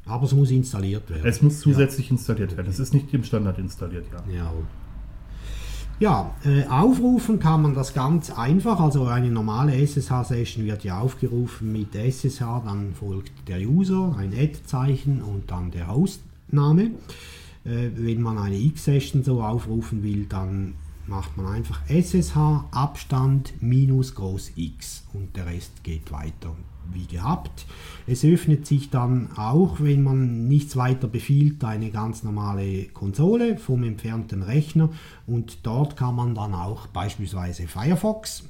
Aber es muss installiert werden. Es muss zusätzlich ja. installiert werden. Es ist nicht im Standard installiert, ja. Ja, ja, äh, aufrufen kann man das ganz einfach. Also eine normale SSH-Session wird ja aufgerufen mit SSH, dann folgt der User, ein Add-Zeichen und dann der Hostname. Äh, wenn man eine X-Session so aufrufen will, dann macht man einfach SSH Abstand minus groß X und der Rest geht weiter wie gehabt. Es öffnet sich dann auch, wenn man nichts weiter befiehlt, eine ganz normale Konsole vom entfernten Rechner und dort kann man dann auch beispielsweise Firefox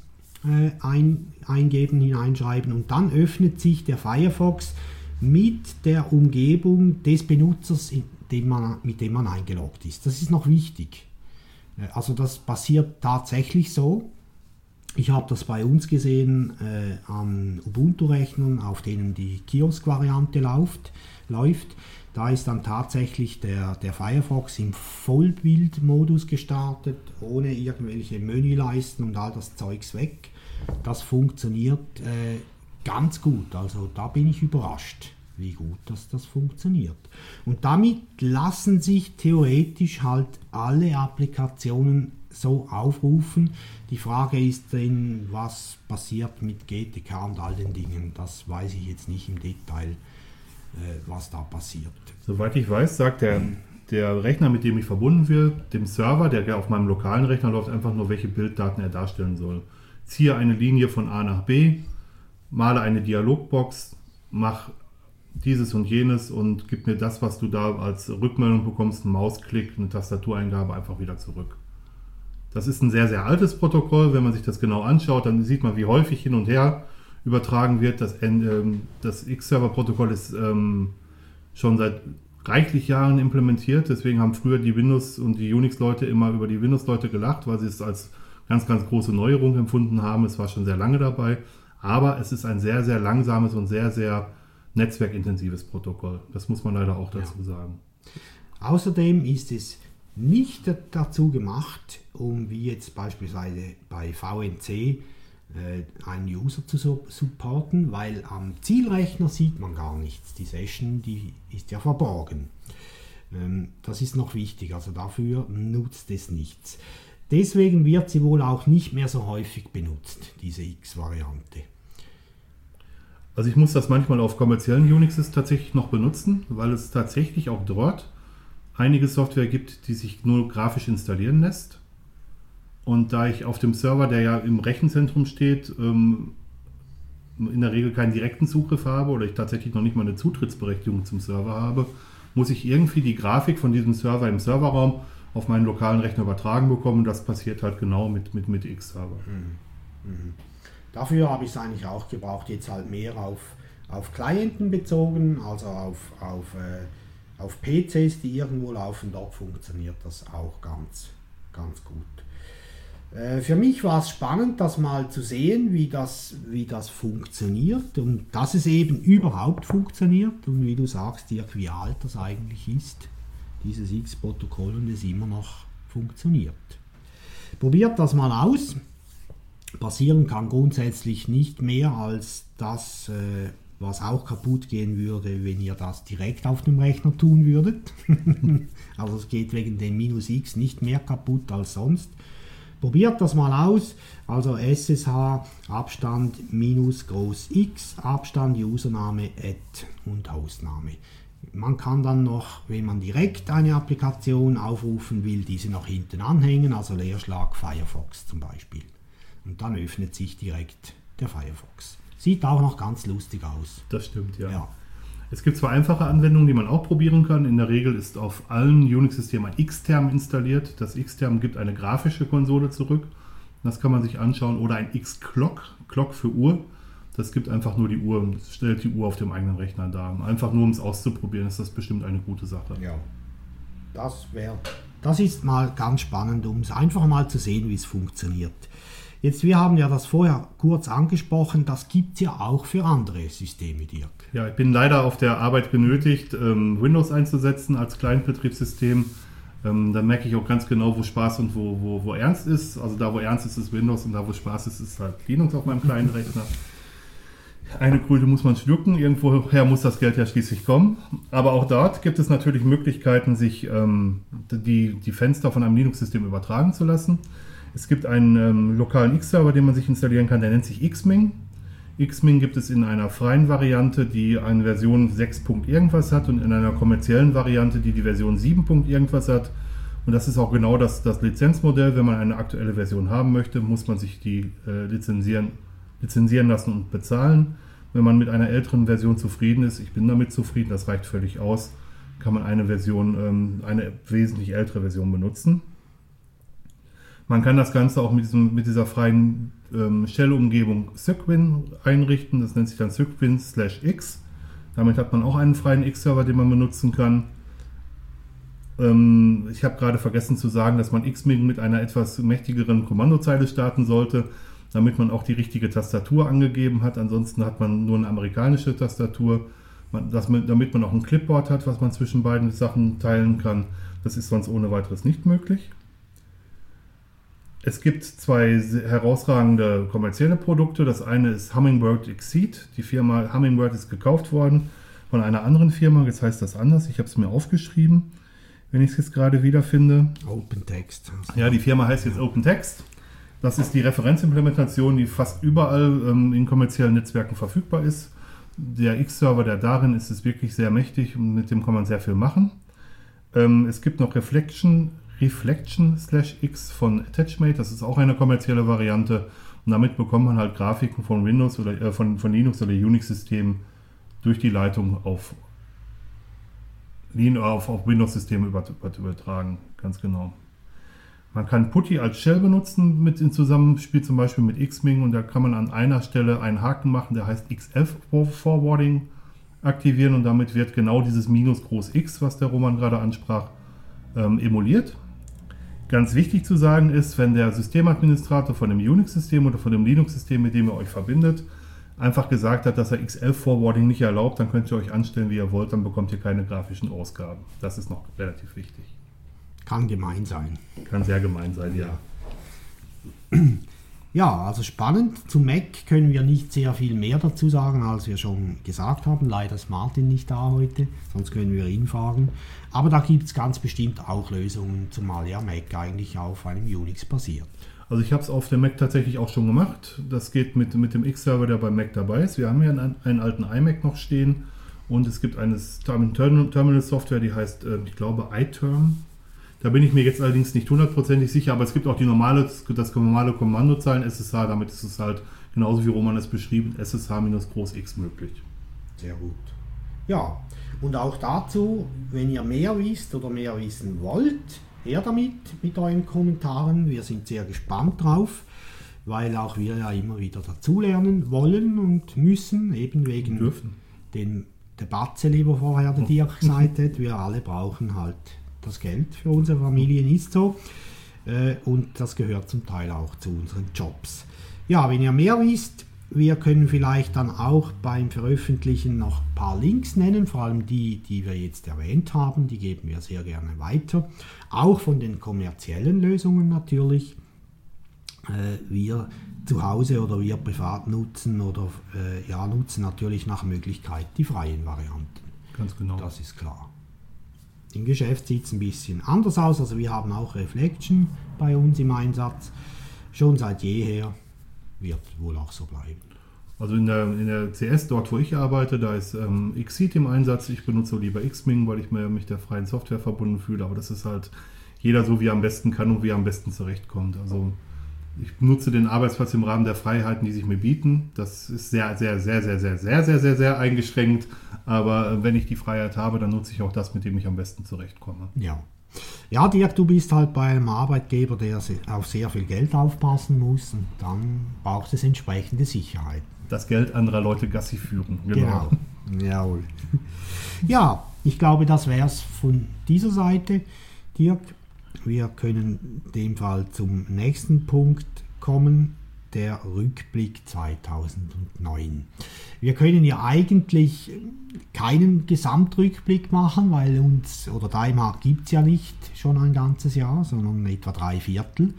äh, ein, eingeben, hineinschreiben und dann öffnet sich der Firefox mit der Umgebung des Benutzers, dem man, mit dem man eingeloggt ist. Das ist noch wichtig. Äh, also das passiert tatsächlich so. Ich habe das bei uns gesehen äh, an Ubuntu-Rechnern, auf denen die Kiosk-Variante läuft, läuft. Da ist dann tatsächlich der, der Firefox im Vollbildmodus gestartet, ohne irgendwelche Menüleisten und all das Zeugs weg. Das funktioniert äh, ganz gut. Also da bin ich überrascht, wie gut dass das funktioniert. Und damit lassen sich theoretisch halt alle Applikationen so aufrufen. Die Frage ist dann, was passiert mit GTK und all den Dingen. Das weiß ich jetzt nicht im Detail, äh, was da passiert. Soweit ich weiß, sagt der, der Rechner, mit dem ich verbunden wird, dem Server, der auf meinem lokalen Rechner läuft, einfach nur, welche Bilddaten er darstellen soll. Ziehe eine Linie von A nach B, male eine Dialogbox, mach dieses und jenes und gib mir das, was du da als Rückmeldung bekommst, einen Mausklick, eine Tastatureingabe einfach wieder zurück. Das ist ein sehr, sehr altes Protokoll. Wenn man sich das genau anschaut, dann sieht man, wie häufig hin und her übertragen wird. Das, ähm, das X-Server-Protokoll ist ähm, schon seit reichlich Jahren implementiert. Deswegen haben früher die Windows- und die Unix-Leute immer über die Windows-Leute gelacht, weil sie es als ganz, ganz große Neuerung empfunden haben. Es war schon sehr lange dabei. Aber es ist ein sehr, sehr langsames und sehr, sehr netzwerkintensives Protokoll. Das muss man leider auch dazu ja. sagen. Außerdem ist es nicht dazu gemacht, um wie jetzt beispielsweise bei VNC äh, einen User zu supporten, weil am Zielrechner sieht man gar nichts. Die Session, die ist ja verborgen. Ähm, das ist noch wichtig, also dafür nutzt es nichts. Deswegen wird sie wohl auch nicht mehr so häufig benutzt, diese X-Variante. Also ich muss das manchmal auf kommerziellen Unixes tatsächlich noch benutzen, weil es tatsächlich auch dort einige Software gibt, die sich nur grafisch installieren lässt. Und da ich auf dem Server, der ja im Rechenzentrum steht, ähm, in der Regel keinen direkten Zugriff habe oder ich tatsächlich noch nicht mal eine Zutrittsberechtigung zum Server habe, muss ich irgendwie die Grafik von diesem Server im Serverraum auf meinen lokalen Rechner übertragen bekommen. Das passiert halt genau mit, mit, mit X-Server. Mhm. Mhm. Dafür habe ich es eigentlich auch gebraucht, jetzt halt mehr auf, auf Clienten bezogen, also auf, auf äh, auf PCs, die irgendwo laufen, dort funktioniert das auch ganz, ganz gut. Äh, für mich war es spannend, das mal zu sehen, wie das, wie das funktioniert und dass es eben überhaupt funktioniert und wie du sagst, Dirk, wie alt das eigentlich ist, dieses X-Protokoll und es immer noch funktioniert. Probiert das mal aus. Passieren kann grundsätzlich nicht mehr als das, äh, was auch kaputt gehen würde, wenn ihr das direkt auf dem Rechner tun würdet. also es geht wegen dem Minus X nicht mehr kaputt als sonst. Probiert das mal aus. Also SSH Abstand minus groß X, Abstand Username at und Hostname. Man kann dann noch, wenn man direkt eine Applikation aufrufen will, diese noch hinten anhängen, also Leerschlag Firefox zum Beispiel. Und dann öffnet sich direkt der Firefox. Sieht auch noch ganz lustig aus. Das stimmt, ja. ja. Es gibt zwar einfache Anwendungen, die man auch probieren kann. In der Regel ist auf allen Unix-Systemen ein Xterm installiert. Das Xterm gibt eine grafische Konsole zurück. Das kann man sich anschauen. Oder ein X-Clock, Clock für Uhr. Das gibt einfach nur die Uhr, stellt die Uhr auf dem eigenen Rechner dar. Einfach nur um es auszuprobieren, ist das bestimmt eine gute Sache. Ja, das wäre, das ist mal ganz spannend, um es einfach mal zu sehen, wie es funktioniert. Jetzt, wir haben ja das vorher kurz angesprochen, das gibt es ja auch für andere Systeme, Dirk. Ja, ich bin leider auf der Arbeit genötigt, ähm, Windows einzusetzen als Kleinbetriebssystem. Ähm, da merke ich auch ganz genau, wo Spaß und wo, wo, wo Ernst ist. Also da, wo Ernst ist, ist Windows und da, wo Spaß ist, ist halt Linux auf meinem kleinen Rechner. Eine Kröte muss man schlucken, irgendwoher muss das Geld ja schließlich kommen. Aber auch dort gibt es natürlich Möglichkeiten, sich ähm, die, die Fenster von einem Linux-System übertragen zu lassen. Es gibt einen ähm, lokalen X-Server, den man sich installieren kann, der nennt sich Xming. Xming gibt es in einer freien Variante, die eine Version 6. irgendwas hat und in einer kommerziellen Variante, die die Version 7. irgendwas hat. Und das ist auch genau das, das Lizenzmodell. Wenn man eine aktuelle Version haben möchte, muss man sich die äh, lizenzieren, lizenzieren lassen und bezahlen. Wenn man mit einer älteren Version zufrieden ist, ich bin damit zufrieden, das reicht völlig aus, kann man eine Version, ähm, eine wesentlich ältere Version benutzen. Man kann das Ganze auch mit, diesem, mit dieser freien ähm, Shell-Umgebung Cygwin einrichten. Das nennt sich dann Cygwin slash X. Damit hat man auch einen freien X-Server, den man benutzen kann. Ähm, ich habe gerade vergessen zu sagen, dass man Xming mit einer etwas mächtigeren Kommandozeile starten sollte, damit man auch die richtige Tastatur angegeben hat. Ansonsten hat man nur eine amerikanische Tastatur, man, das, damit man auch ein Clipboard hat, was man zwischen beiden Sachen teilen kann. Das ist sonst ohne weiteres nicht möglich. Es gibt zwei herausragende kommerzielle Produkte. Das eine ist Hummingbird Exceed. Die Firma Hummingbird ist gekauft worden von einer anderen Firma. Jetzt heißt das anders. Ich habe es mir aufgeschrieben, wenn ich es jetzt gerade wiederfinde. OpenText. Ja, die Firma heißt jetzt OpenText. Das ist die Referenzimplementation, die fast überall ähm, in kommerziellen Netzwerken verfügbar ist. Der X-Server, der darin ist, ist wirklich sehr mächtig und mit dem kann man sehr viel machen. Ähm, es gibt noch Reflection Reflection slash X von AttachMate. Das ist auch eine kommerzielle Variante. Und damit bekommt man halt Grafiken von Windows oder äh, von, von Linux oder Unix-Systemen durch die Leitung auf, auf, auf Windows-Systeme übertragen. Ganz genau. Man kann Putty als Shell benutzen mit im Zusammenspiel zum Beispiel mit Xming und da kann man an einer Stelle einen Haken machen, der heißt XF Forwarding aktivieren und damit wird genau dieses Minus Groß X, was der Roman gerade ansprach, ähm, emuliert. Ganz wichtig zu sagen ist, wenn der Systemadministrator von dem Unix-System oder von dem Linux-System, mit dem ihr euch verbindet, einfach gesagt hat, dass er XL-Forwarding nicht erlaubt, dann könnt ihr euch anstellen, wie ihr wollt, dann bekommt ihr keine grafischen Ausgaben. Das ist noch relativ wichtig. Kann gemein sein. Kann sehr gemein sein, ja. Ja, also spannend. Zu Mac können wir nicht sehr viel mehr dazu sagen, als wir schon gesagt haben. Leider ist Martin nicht da heute, sonst können wir ihn fragen. Aber da gibt es ganz bestimmt auch Lösungen, zumal ja Mac eigentlich auf einem Unix basiert. Also ich habe es auf dem Mac tatsächlich auch schon gemacht. Das geht mit, mit dem X-Server, der beim Mac dabei ist. Wir haben ja einen, einen alten iMac noch stehen und es gibt eine Terminal-Software, die heißt, äh, ich glaube, iTerm da bin ich mir jetzt allerdings nicht hundertprozentig sicher, aber es gibt auch die normale, das normale Kommandozeilen SSH, damit ist es halt genauso wie Roman es beschrieben, SSH minus Groß X möglich. Sehr gut. Ja, und auch dazu, wenn ihr mehr wisst oder mehr wissen wollt, her damit mit euren Kommentaren. Wir sind sehr gespannt drauf, weil auch wir ja immer wieder dazulernen wollen und müssen, eben wegen Dürfen. den Debatte, lieber vorher der Dirk gesagt hat. Wir alle brauchen halt das Geld für unsere Familien ist so. Äh, und das gehört zum Teil auch zu unseren Jobs. Ja, wenn ihr mehr wisst, wir können vielleicht dann auch beim Veröffentlichen noch ein paar Links nennen, vor allem die, die wir jetzt erwähnt haben, die geben wir sehr gerne weiter. Auch von den kommerziellen Lösungen natürlich. Äh, wir zu Hause oder wir privat nutzen oder äh, ja, nutzen natürlich nach Möglichkeit die freien Varianten. Ganz genau. Das ist klar. Im Geschäft sieht es ein bisschen anders aus. Also wir haben auch Reflection bei uns im Einsatz. Schon seit jeher wird wohl auch so bleiben. Also in der, in der CS, dort wo ich arbeite, da ist ähm, Xseed im Einsatz. Ich benutze lieber Xming, weil ich mir mich der freien Software verbunden fühle. Aber das ist halt jeder so, wie er am besten kann und wie er am besten zurechtkommt. Also ich nutze den Arbeitsplatz im Rahmen der Freiheiten, die sich mir bieten. Das ist sehr, sehr, sehr, sehr, sehr, sehr, sehr, sehr, sehr eingeschränkt. Aber wenn ich die Freiheit habe, dann nutze ich auch das, mit dem ich am besten zurechtkomme. Ja. Ja, Dirk, du bist halt bei einem Arbeitgeber, der auf sehr viel Geld aufpassen muss und dann braucht es entsprechende Sicherheit. Das Geld anderer Leute Gassi führen. Genau. genau. Jawohl. Ja, ich glaube, das wäre es von dieser Seite. Dirk, wir können in dem Fall zum nächsten Punkt kommen, der Rückblick 2009. Wir können ja eigentlich keinen Gesamtrückblick machen, weil uns oder Daimler gibt es ja nicht schon ein ganzes Jahr, sondern etwa drei Viertel.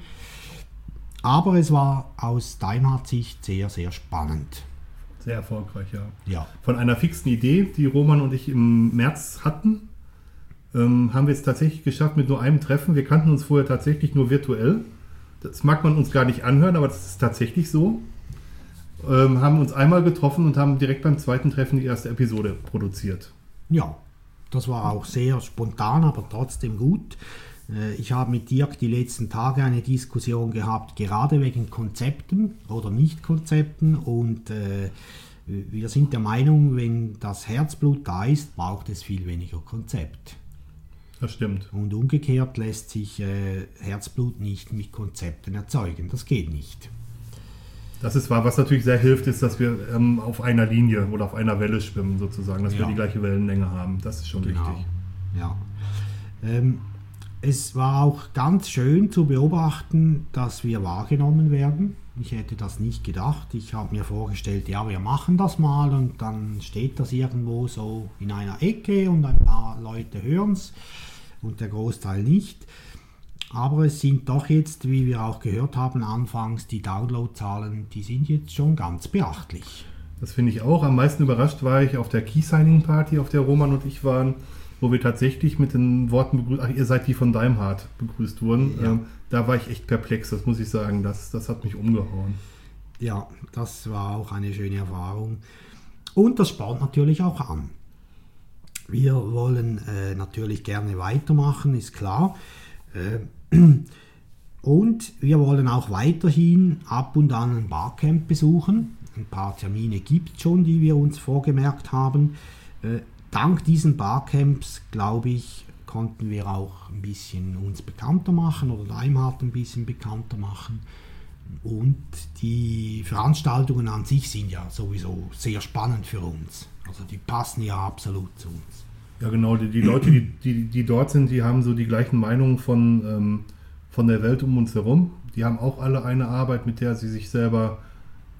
Aber es war aus Daimler-Sicht sehr, sehr spannend. Sehr erfolgreich, ja. ja. Von einer fixen Idee, die Roman und ich im März hatten, ähm, haben wir es tatsächlich geschafft mit nur einem Treffen. Wir kannten uns vorher tatsächlich nur virtuell. Das mag man uns gar nicht anhören, aber das ist tatsächlich so. Ähm, haben uns einmal getroffen und haben direkt beim zweiten Treffen die erste Episode produziert. Ja, das war auch sehr spontan, aber trotzdem gut. Äh, ich habe mit Dirk die letzten Tage eine Diskussion gehabt, gerade wegen Konzepten oder Nicht-Konzepten. Und äh, wir sind der Meinung, wenn das Herzblut da ist, braucht es viel weniger Konzept. Das stimmt. Und umgekehrt lässt sich äh, Herzblut nicht mit Konzepten erzeugen. Das geht nicht. Das ist wahr. Was natürlich sehr hilft, ist, dass wir ähm, auf einer Linie oder auf einer Welle schwimmen, sozusagen, dass Ja. wir die gleiche Wellenlänge haben. Das ist schon Genau. wichtig. Ja. Ähm, es war auch ganz schön zu beobachten, dass wir wahrgenommen werden. Ich hätte das nicht gedacht. Ich habe mir vorgestellt, ja, wir machen das mal und dann steht das irgendwo so in einer Ecke und ein paar Leute hören es und der Großteil nicht. Aber es sind doch jetzt, wie wir auch gehört haben anfangs, die Downloadzahlen, die sind jetzt schon ganz beachtlich. Das finde ich auch. Am meisten überrascht war ich auf der Key-Signing-Party, auf der Roman und ich waren, wo wir tatsächlich mit den Worten begrüßt, ach, ihr seid die von Daimhardt begrüßt wurden. Ja. Ähm, da war ich echt perplex, das muss ich sagen. Das, das hat mich umgehauen. Ja, das war auch eine schöne Erfahrung. Und das spornt natürlich auch an. Wir wollen äh, natürlich gerne weitermachen, ist klar. Äh, und wir wollen auch weiterhin ab und an ein Barcamp besuchen. Ein paar Termine gibt es schon, die wir uns vorgemerkt haben. Äh, dank diesen Barcamps, glaube ich, konnten wir auch ein bisschen uns bekannter machen oder Daimhardt ein bisschen bekannter machen. Und die Veranstaltungen an sich sind ja sowieso sehr spannend für uns. Also die passen ja absolut zu uns. Ja, genau. Die, die Leute, die, die, die dort sind, die haben so die gleichen Meinungen von, ähm, von der Welt um uns herum. Die haben auch alle eine Arbeit, mit der sie sich selber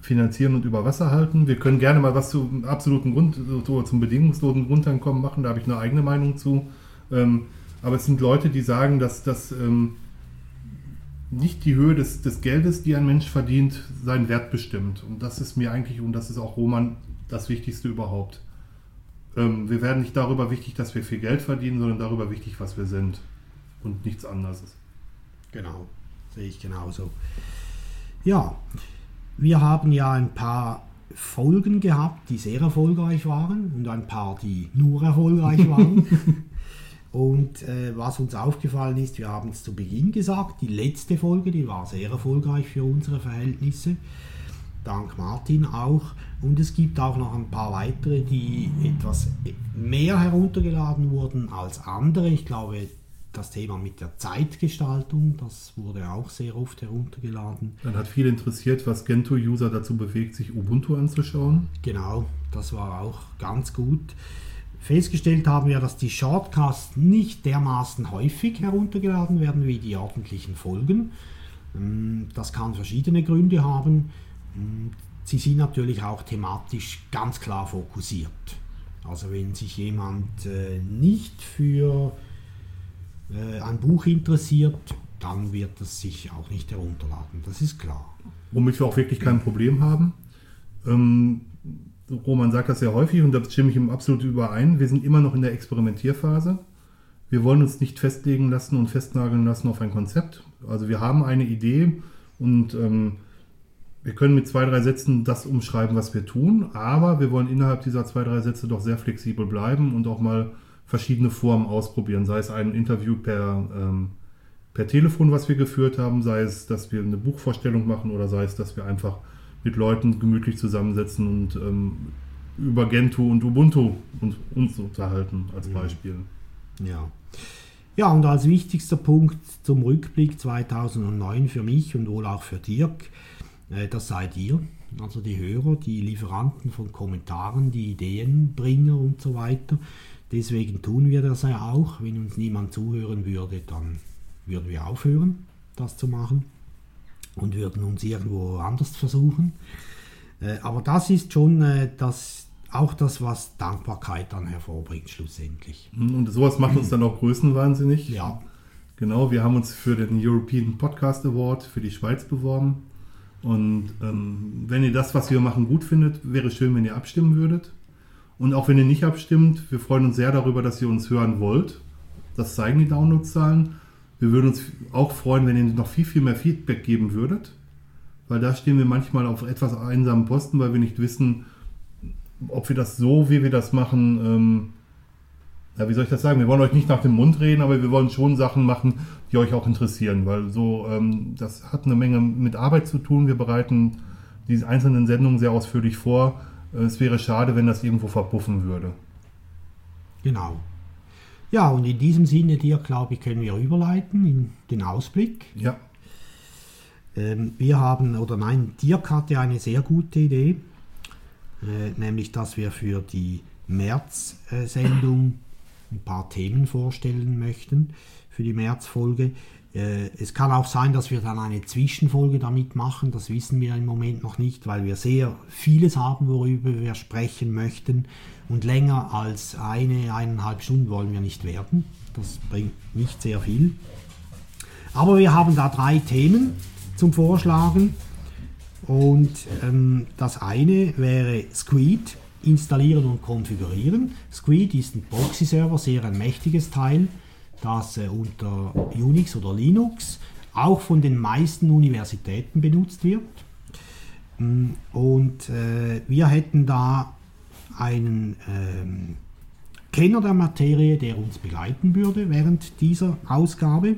finanzieren und über Wasser halten. Wir können gerne mal was zum absoluten Grund, zum bedingungslosen Grundeinkommen machen. Da habe ich eine eigene Meinung zu. Ähm, aber es sind Leute, die sagen, dass das ähm, nicht die Höhe des, des Geldes, die ein Mensch verdient, seinen Wert bestimmt. Und das ist mir eigentlich, und das ist auch Roman, das Wichtigste überhaupt. Ähm, wir werden nicht darüber wichtig, dass wir viel Geld verdienen, sondern darüber wichtig, was wir sind. Und nichts anderes. Genau, sehe ich genauso. Ja, wir haben ja ein paar Folgen gehabt, die sehr erfolgreich waren und ein paar, die nur erfolgreich waren. und äh, was uns aufgefallen ist, wir haben es zu Beginn gesagt, die letzte Folge, die war sehr erfolgreich für unsere Verhältnisse. Dank Martin auch. Und es gibt auch noch ein paar weitere, die etwas mehr heruntergeladen wurden als andere. Ich glaube, das Thema mit der Zeitgestaltung, das wurde auch sehr oft heruntergeladen. Dann hat viel interessiert, was Gentoo-User dazu bewegt, sich Ubuntu anzuschauen. Genau, das war auch ganz gut. Festgestellt haben wir, dass die Shortcasts nicht dermaßen häufig heruntergeladen werden wie die ordentlichen Folgen. Ähm, Das kann verschiedene Gründe haben. Sie sind natürlich auch thematisch ganz klar fokussiert. Also wenn sich jemand äh, nicht für äh, ein Buch interessiert, dann wird es sich auch nicht herunterladen. Das ist klar. Womit wir auch wirklich kein Problem haben. Ähm, Roman sagt das sehr häufig und da stimme ich ihm absolut überein. Wir sind immer noch in der Experimentierphase. Wir wollen uns nicht festlegen lassen und festnageln lassen auf ein Konzept. Also wir haben eine Idee und ähm, wir können mit zwei, drei Sätzen das umschreiben, was wir tun, aber wir wollen innerhalb dieser zwei, drei Sätze doch sehr flexibel bleiben und auch mal verschiedene Formen ausprobieren. Sei es ein Interview per, ähm, per Telefon, was wir geführt haben, sei es, dass wir eine Buchvorstellung machen oder sei es, dass wir einfach mit Leuten gemütlich zusammensetzen und ähm, über Gentoo und Ubuntu und, uns unterhalten als Beispiel. Ja. Ja, und als wichtigster Punkt zum Rückblick 2009 für mich und wohl auch für Dirk, das seid ihr, also die Hörer, die Lieferanten von Kommentaren, die Ideenbringer und so weiter. Deswegen tun wir das ja auch. Wenn uns niemand zuhören würde, dann würden wir aufhören, das zu machen und würden uns irgendwo anders versuchen. Äh, Aber das ist schon äh, das, auch das, was Dankbarkeit dann hervorbringt schlussendlich. Und sowas macht uns dann auch größenwahnsinnig. Ja, Genau, wir haben uns für den European Podcast Award für die Schweiz beworben. Und ähm, wenn ihr das, was wir machen, gut findet, wäre schön, wenn ihr abstimmen würdet. Und auch wenn ihr nicht abstimmt, wir freuen uns sehr darüber, dass ihr uns hören wollt. Das zeigen die Downloadzahlen. Wir würden uns auch freuen, wenn ihr noch viel, viel mehr Feedback geben würdet. Weil da stehen wir manchmal auf etwas einsamen Posten, weil wir nicht wissen, ob wir das so, wie wir das machen, ähm, ja, wie soll ich das sagen? Wir wollen euch nicht nach dem Mund reden, aber wir wollen schon Sachen machen, die euch auch interessieren, weil so, ähm, das hat eine Menge mit Arbeit zu tun. Wir bereiten diese einzelnen Sendungen sehr ausführlich vor. Äh, Es wäre schade, wenn das irgendwo verpuffen würde. Genau. Ja, und in diesem Sinne, dir, glaube ich, können wir überleiten in den Ausblick. Ja, Ähm, wir haben, oder nein, Dirk hatte eine sehr gute Idee, äh, nämlich dass wir für die März-Sendung ein paar Themen vorstellen möchten, für die Märzfolge. Äh, es kann auch sein, dass wir dann eine Zwischenfolge damit machen, das wissen wir im Moment noch nicht, weil wir sehr vieles haben, worüber wir sprechen möchten. Und länger als eine, eineinhalb Stunden wollen wir nicht werden. Das bringt nicht sehr viel. Aber wir haben da drei Themen zum Vorschlagen. Und ähm, das eine wäre Squid, installieren und konfigurieren. Squid ist ein Proxy-Server, sehr ein mächtiges Teil, das äh, unter Unix oder Linux auch von den meisten Universitäten benutzt wird. Mm, Und äh, wir hätten da einen ähm, Kenner der Materie, der uns begleiten würde während dieser Ausgabe.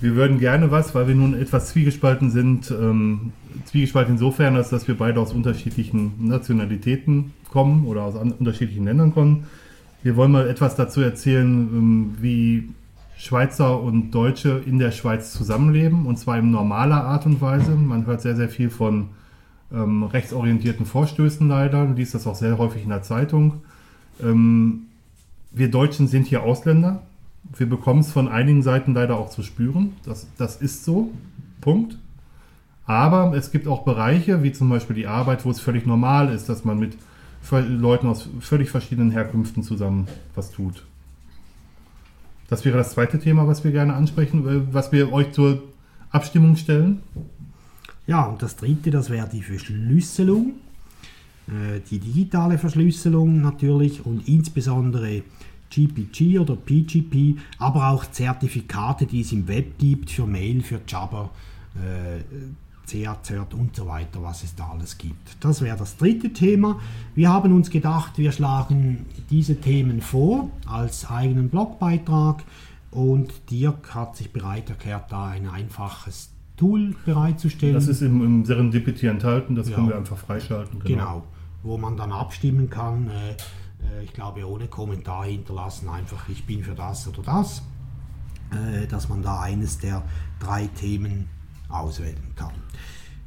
wir würden gerne was, weil wir nun etwas zwiegespalten sind. Ähm, zwiegespalten insofern, als dass wir beide aus unterschiedlichen Nationalitäten kommen oder aus unterschiedlichen Ländern kommen. Wir wollen mal etwas dazu erzählen, ähm, wie Schweizer und Deutsche in der Schweiz zusammenleben, und zwar in normaler Art und Weise. Man hört sehr, sehr viel von ähm, rechtsorientierten Vorstößen leider, liest das auch sehr häufig in der Zeitung. Ähm, wir Deutschen sind hier Ausländer. Wir bekommen es von einigen Seiten leider auch zu spüren. Das, das ist so. Punkt. Aber es gibt auch Bereiche, wie zum Beispiel die Arbeit, wo es völlig normal ist, dass man mit Leuten aus völlig verschiedenen Herkünften zusammen was tut. Das wäre das zweite Thema, was wir gerne ansprechen, äh, was wir euch zur Abstimmung stellen. Ja, und das dritte, das wäre die Verschlüsselung, äh, die digitale Verschlüsselung natürlich und insbesondere GPG oder PGP, aber auch Zertifikate, die es im Web gibt für Mail, für Jabber, äh, CA-Cert und so weiter, was es da alles gibt. Das wäre das dritte Thema. Wir haben uns gedacht, wir schlagen diese Themen vor als eigenen Blogbeitrag und Dirk hat sich bereit erklärt, da ein einfaches Tool bereitzustellen. Das ist im, im Serendipity enthalten, das Ja. können wir einfach freischalten. Genau, wo man dann abstimmen kann. Äh, äh, ich glaube, ohne Kommentar hinterlassen, einfach ich bin für das oder das. Äh, dass man da eines der drei Themen auswählen kann.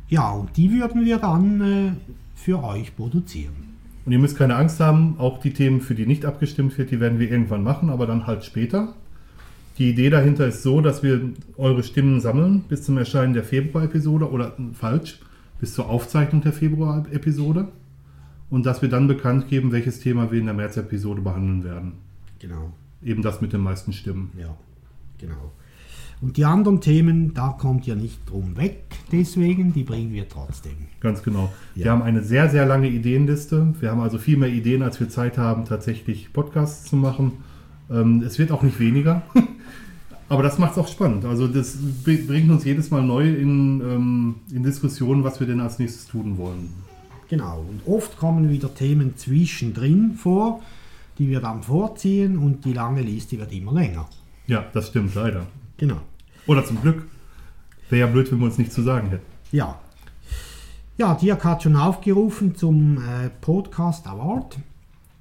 Ja, und die würden wir dann äh, für euch produzieren. Und ihr müsst keine Angst haben, auch die Themen, für die nicht abgestimmt wird, die werden wir irgendwann machen, aber dann halt später. Die Idee dahinter ist so, dass wir eure Stimmen sammeln bis zum Erscheinen der Februar-Episode oder äh, falsch, bis zur Aufzeichnung der Februar-Episode und dass wir dann bekannt geben, welches Thema wir in der März-Episode behandeln werden. Genau, Eben das mit den meisten Stimmen. ja, genau. Und die anderen Themen, da kommt ihr nicht drum weg, deswegen, die bringen wir trotzdem. Ganz genau. Wir Ja. haben eine sehr, sehr lange Ideenliste. Wir haben also viel mehr Ideen, als wir Zeit haben, tatsächlich Podcasts zu machen. Ähm, es wird auch nicht weniger. Aber das macht es auch spannend. Also das bringt uns jedes Mal neu in, ähm, in Diskussionen, was wir denn als nächstes tun wollen. Genau, und oft kommen wieder Themen zwischendrin vor, die wir dann vorziehen und die lange Liste wird immer länger. Ja, das stimmt, leider. Genau. Oder zum Glück. Wäre ja blöd, wenn wir uns nichts zu sagen hätten. Ja. Ja, Dirk hat schon aufgerufen zum äh, Podcast Award.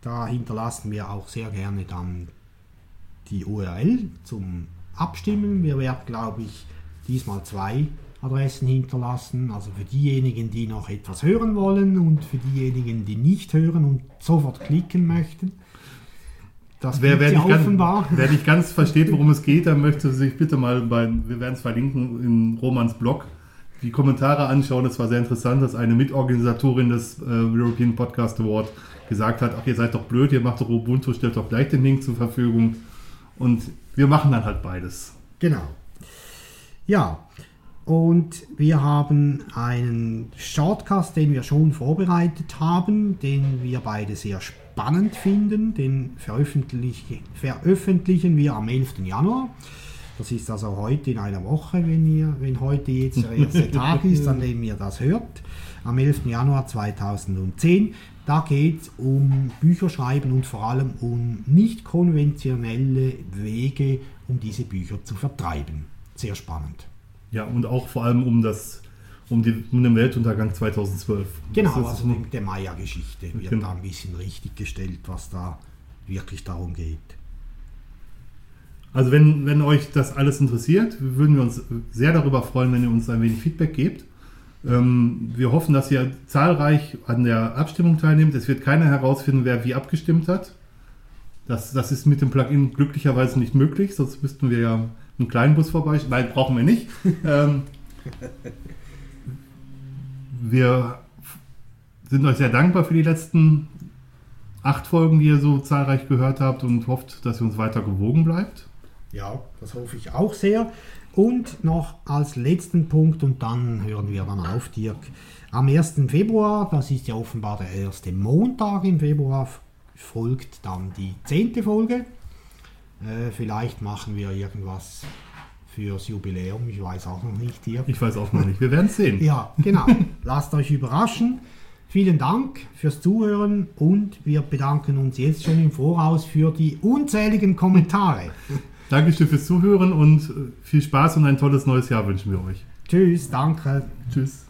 Da hinterlassen wir auch sehr gerne dann die URL zum Abstimmen. Wir werden, glaube ich, diesmal zwei Adressen hinterlassen. Also für diejenigen, die noch etwas hören wollen und für diejenigen, die nicht hören und sofort klicken möchten. Das Wer, wer, gibt's nicht ja ganz, wer nicht ganz versteht, worum es geht, der möchte sich bitte mal bei, wir werden es verlinken, in Romans Blog, die Kommentare anschauen. Es war sehr interessant, dass eine Mitorganisatorin des äh, European Podcast Award gesagt hat, ach ihr seid doch blöd, ihr macht doch Ubuntu, stellt doch gleich den Link zur Verfügung. Und wir machen dann halt beides. Genau. Ja, und wir haben einen Shortcast, den wir schon vorbereitet haben, den wir beide sehr spannend finden. Den veröffentlichen, veröffentlichen wir am 11. Januar. Das ist also heute in einer Woche, wenn, ihr, wenn heute jetzt der erste Tag ist, an dem ihr das hört, am 11. Januar 2010. Da geht es um Bücherschreiben und vor allem um nicht konventionelle Wege, um diese Bücher zu vertreiben. Sehr spannend. Ja, und auch vor allem um das um, die, um den Weltuntergang 2012. Genau, also mit der Maya-Geschichte wird Genau. da ein bisschen richtig gestellt, was da wirklich darum geht. Also wenn, wenn euch das alles interessiert, würden wir uns sehr darüber freuen, wenn ihr uns ein wenig Feedback gebt. Ähm, wir hoffen, dass ihr zahlreich an der Abstimmung teilnehmt. Es wird keiner herausfinden, wer wie abgestimmt hat. Das, das ist mit dem Plugin glücklicherweise nicht möglich, sonst müssten wir ja einen kleinen Bus vorbei. Nein, brauchen wir nicht. ähm, wir sind euch sehr dankbar für die letzten acht Folgen, die ihr so zahlreich gehört habt und hofft, dass ihr uns weiter gewogen bleibt. Ja, das hoffe ich auch sehr. Und noch als letzten Punkt, und dann hören wir dann auf, Dirk. Am 1. Februar, das ist ja offenbar der erste Montag im Februar, folgt dann die zehnte Folge. Äh, vielleicht machen wir irgendwas fürs Jubiläum, ich weiß auch noch nicht, Dirk. Ich weiß auch noch nicht. Wir werden es sehen. Ja, genau. Lasst euch überraschen. Vielen Dank fürs Zuhören und wir bedanken uns jetzt schon im Voraus für die unzähligen Kommentare. Dankeschön fürs Zuhören und äh, viel Spaß und ein tolles neues Jahr wünschen wir euch. Tschüss, danke. Tschüss.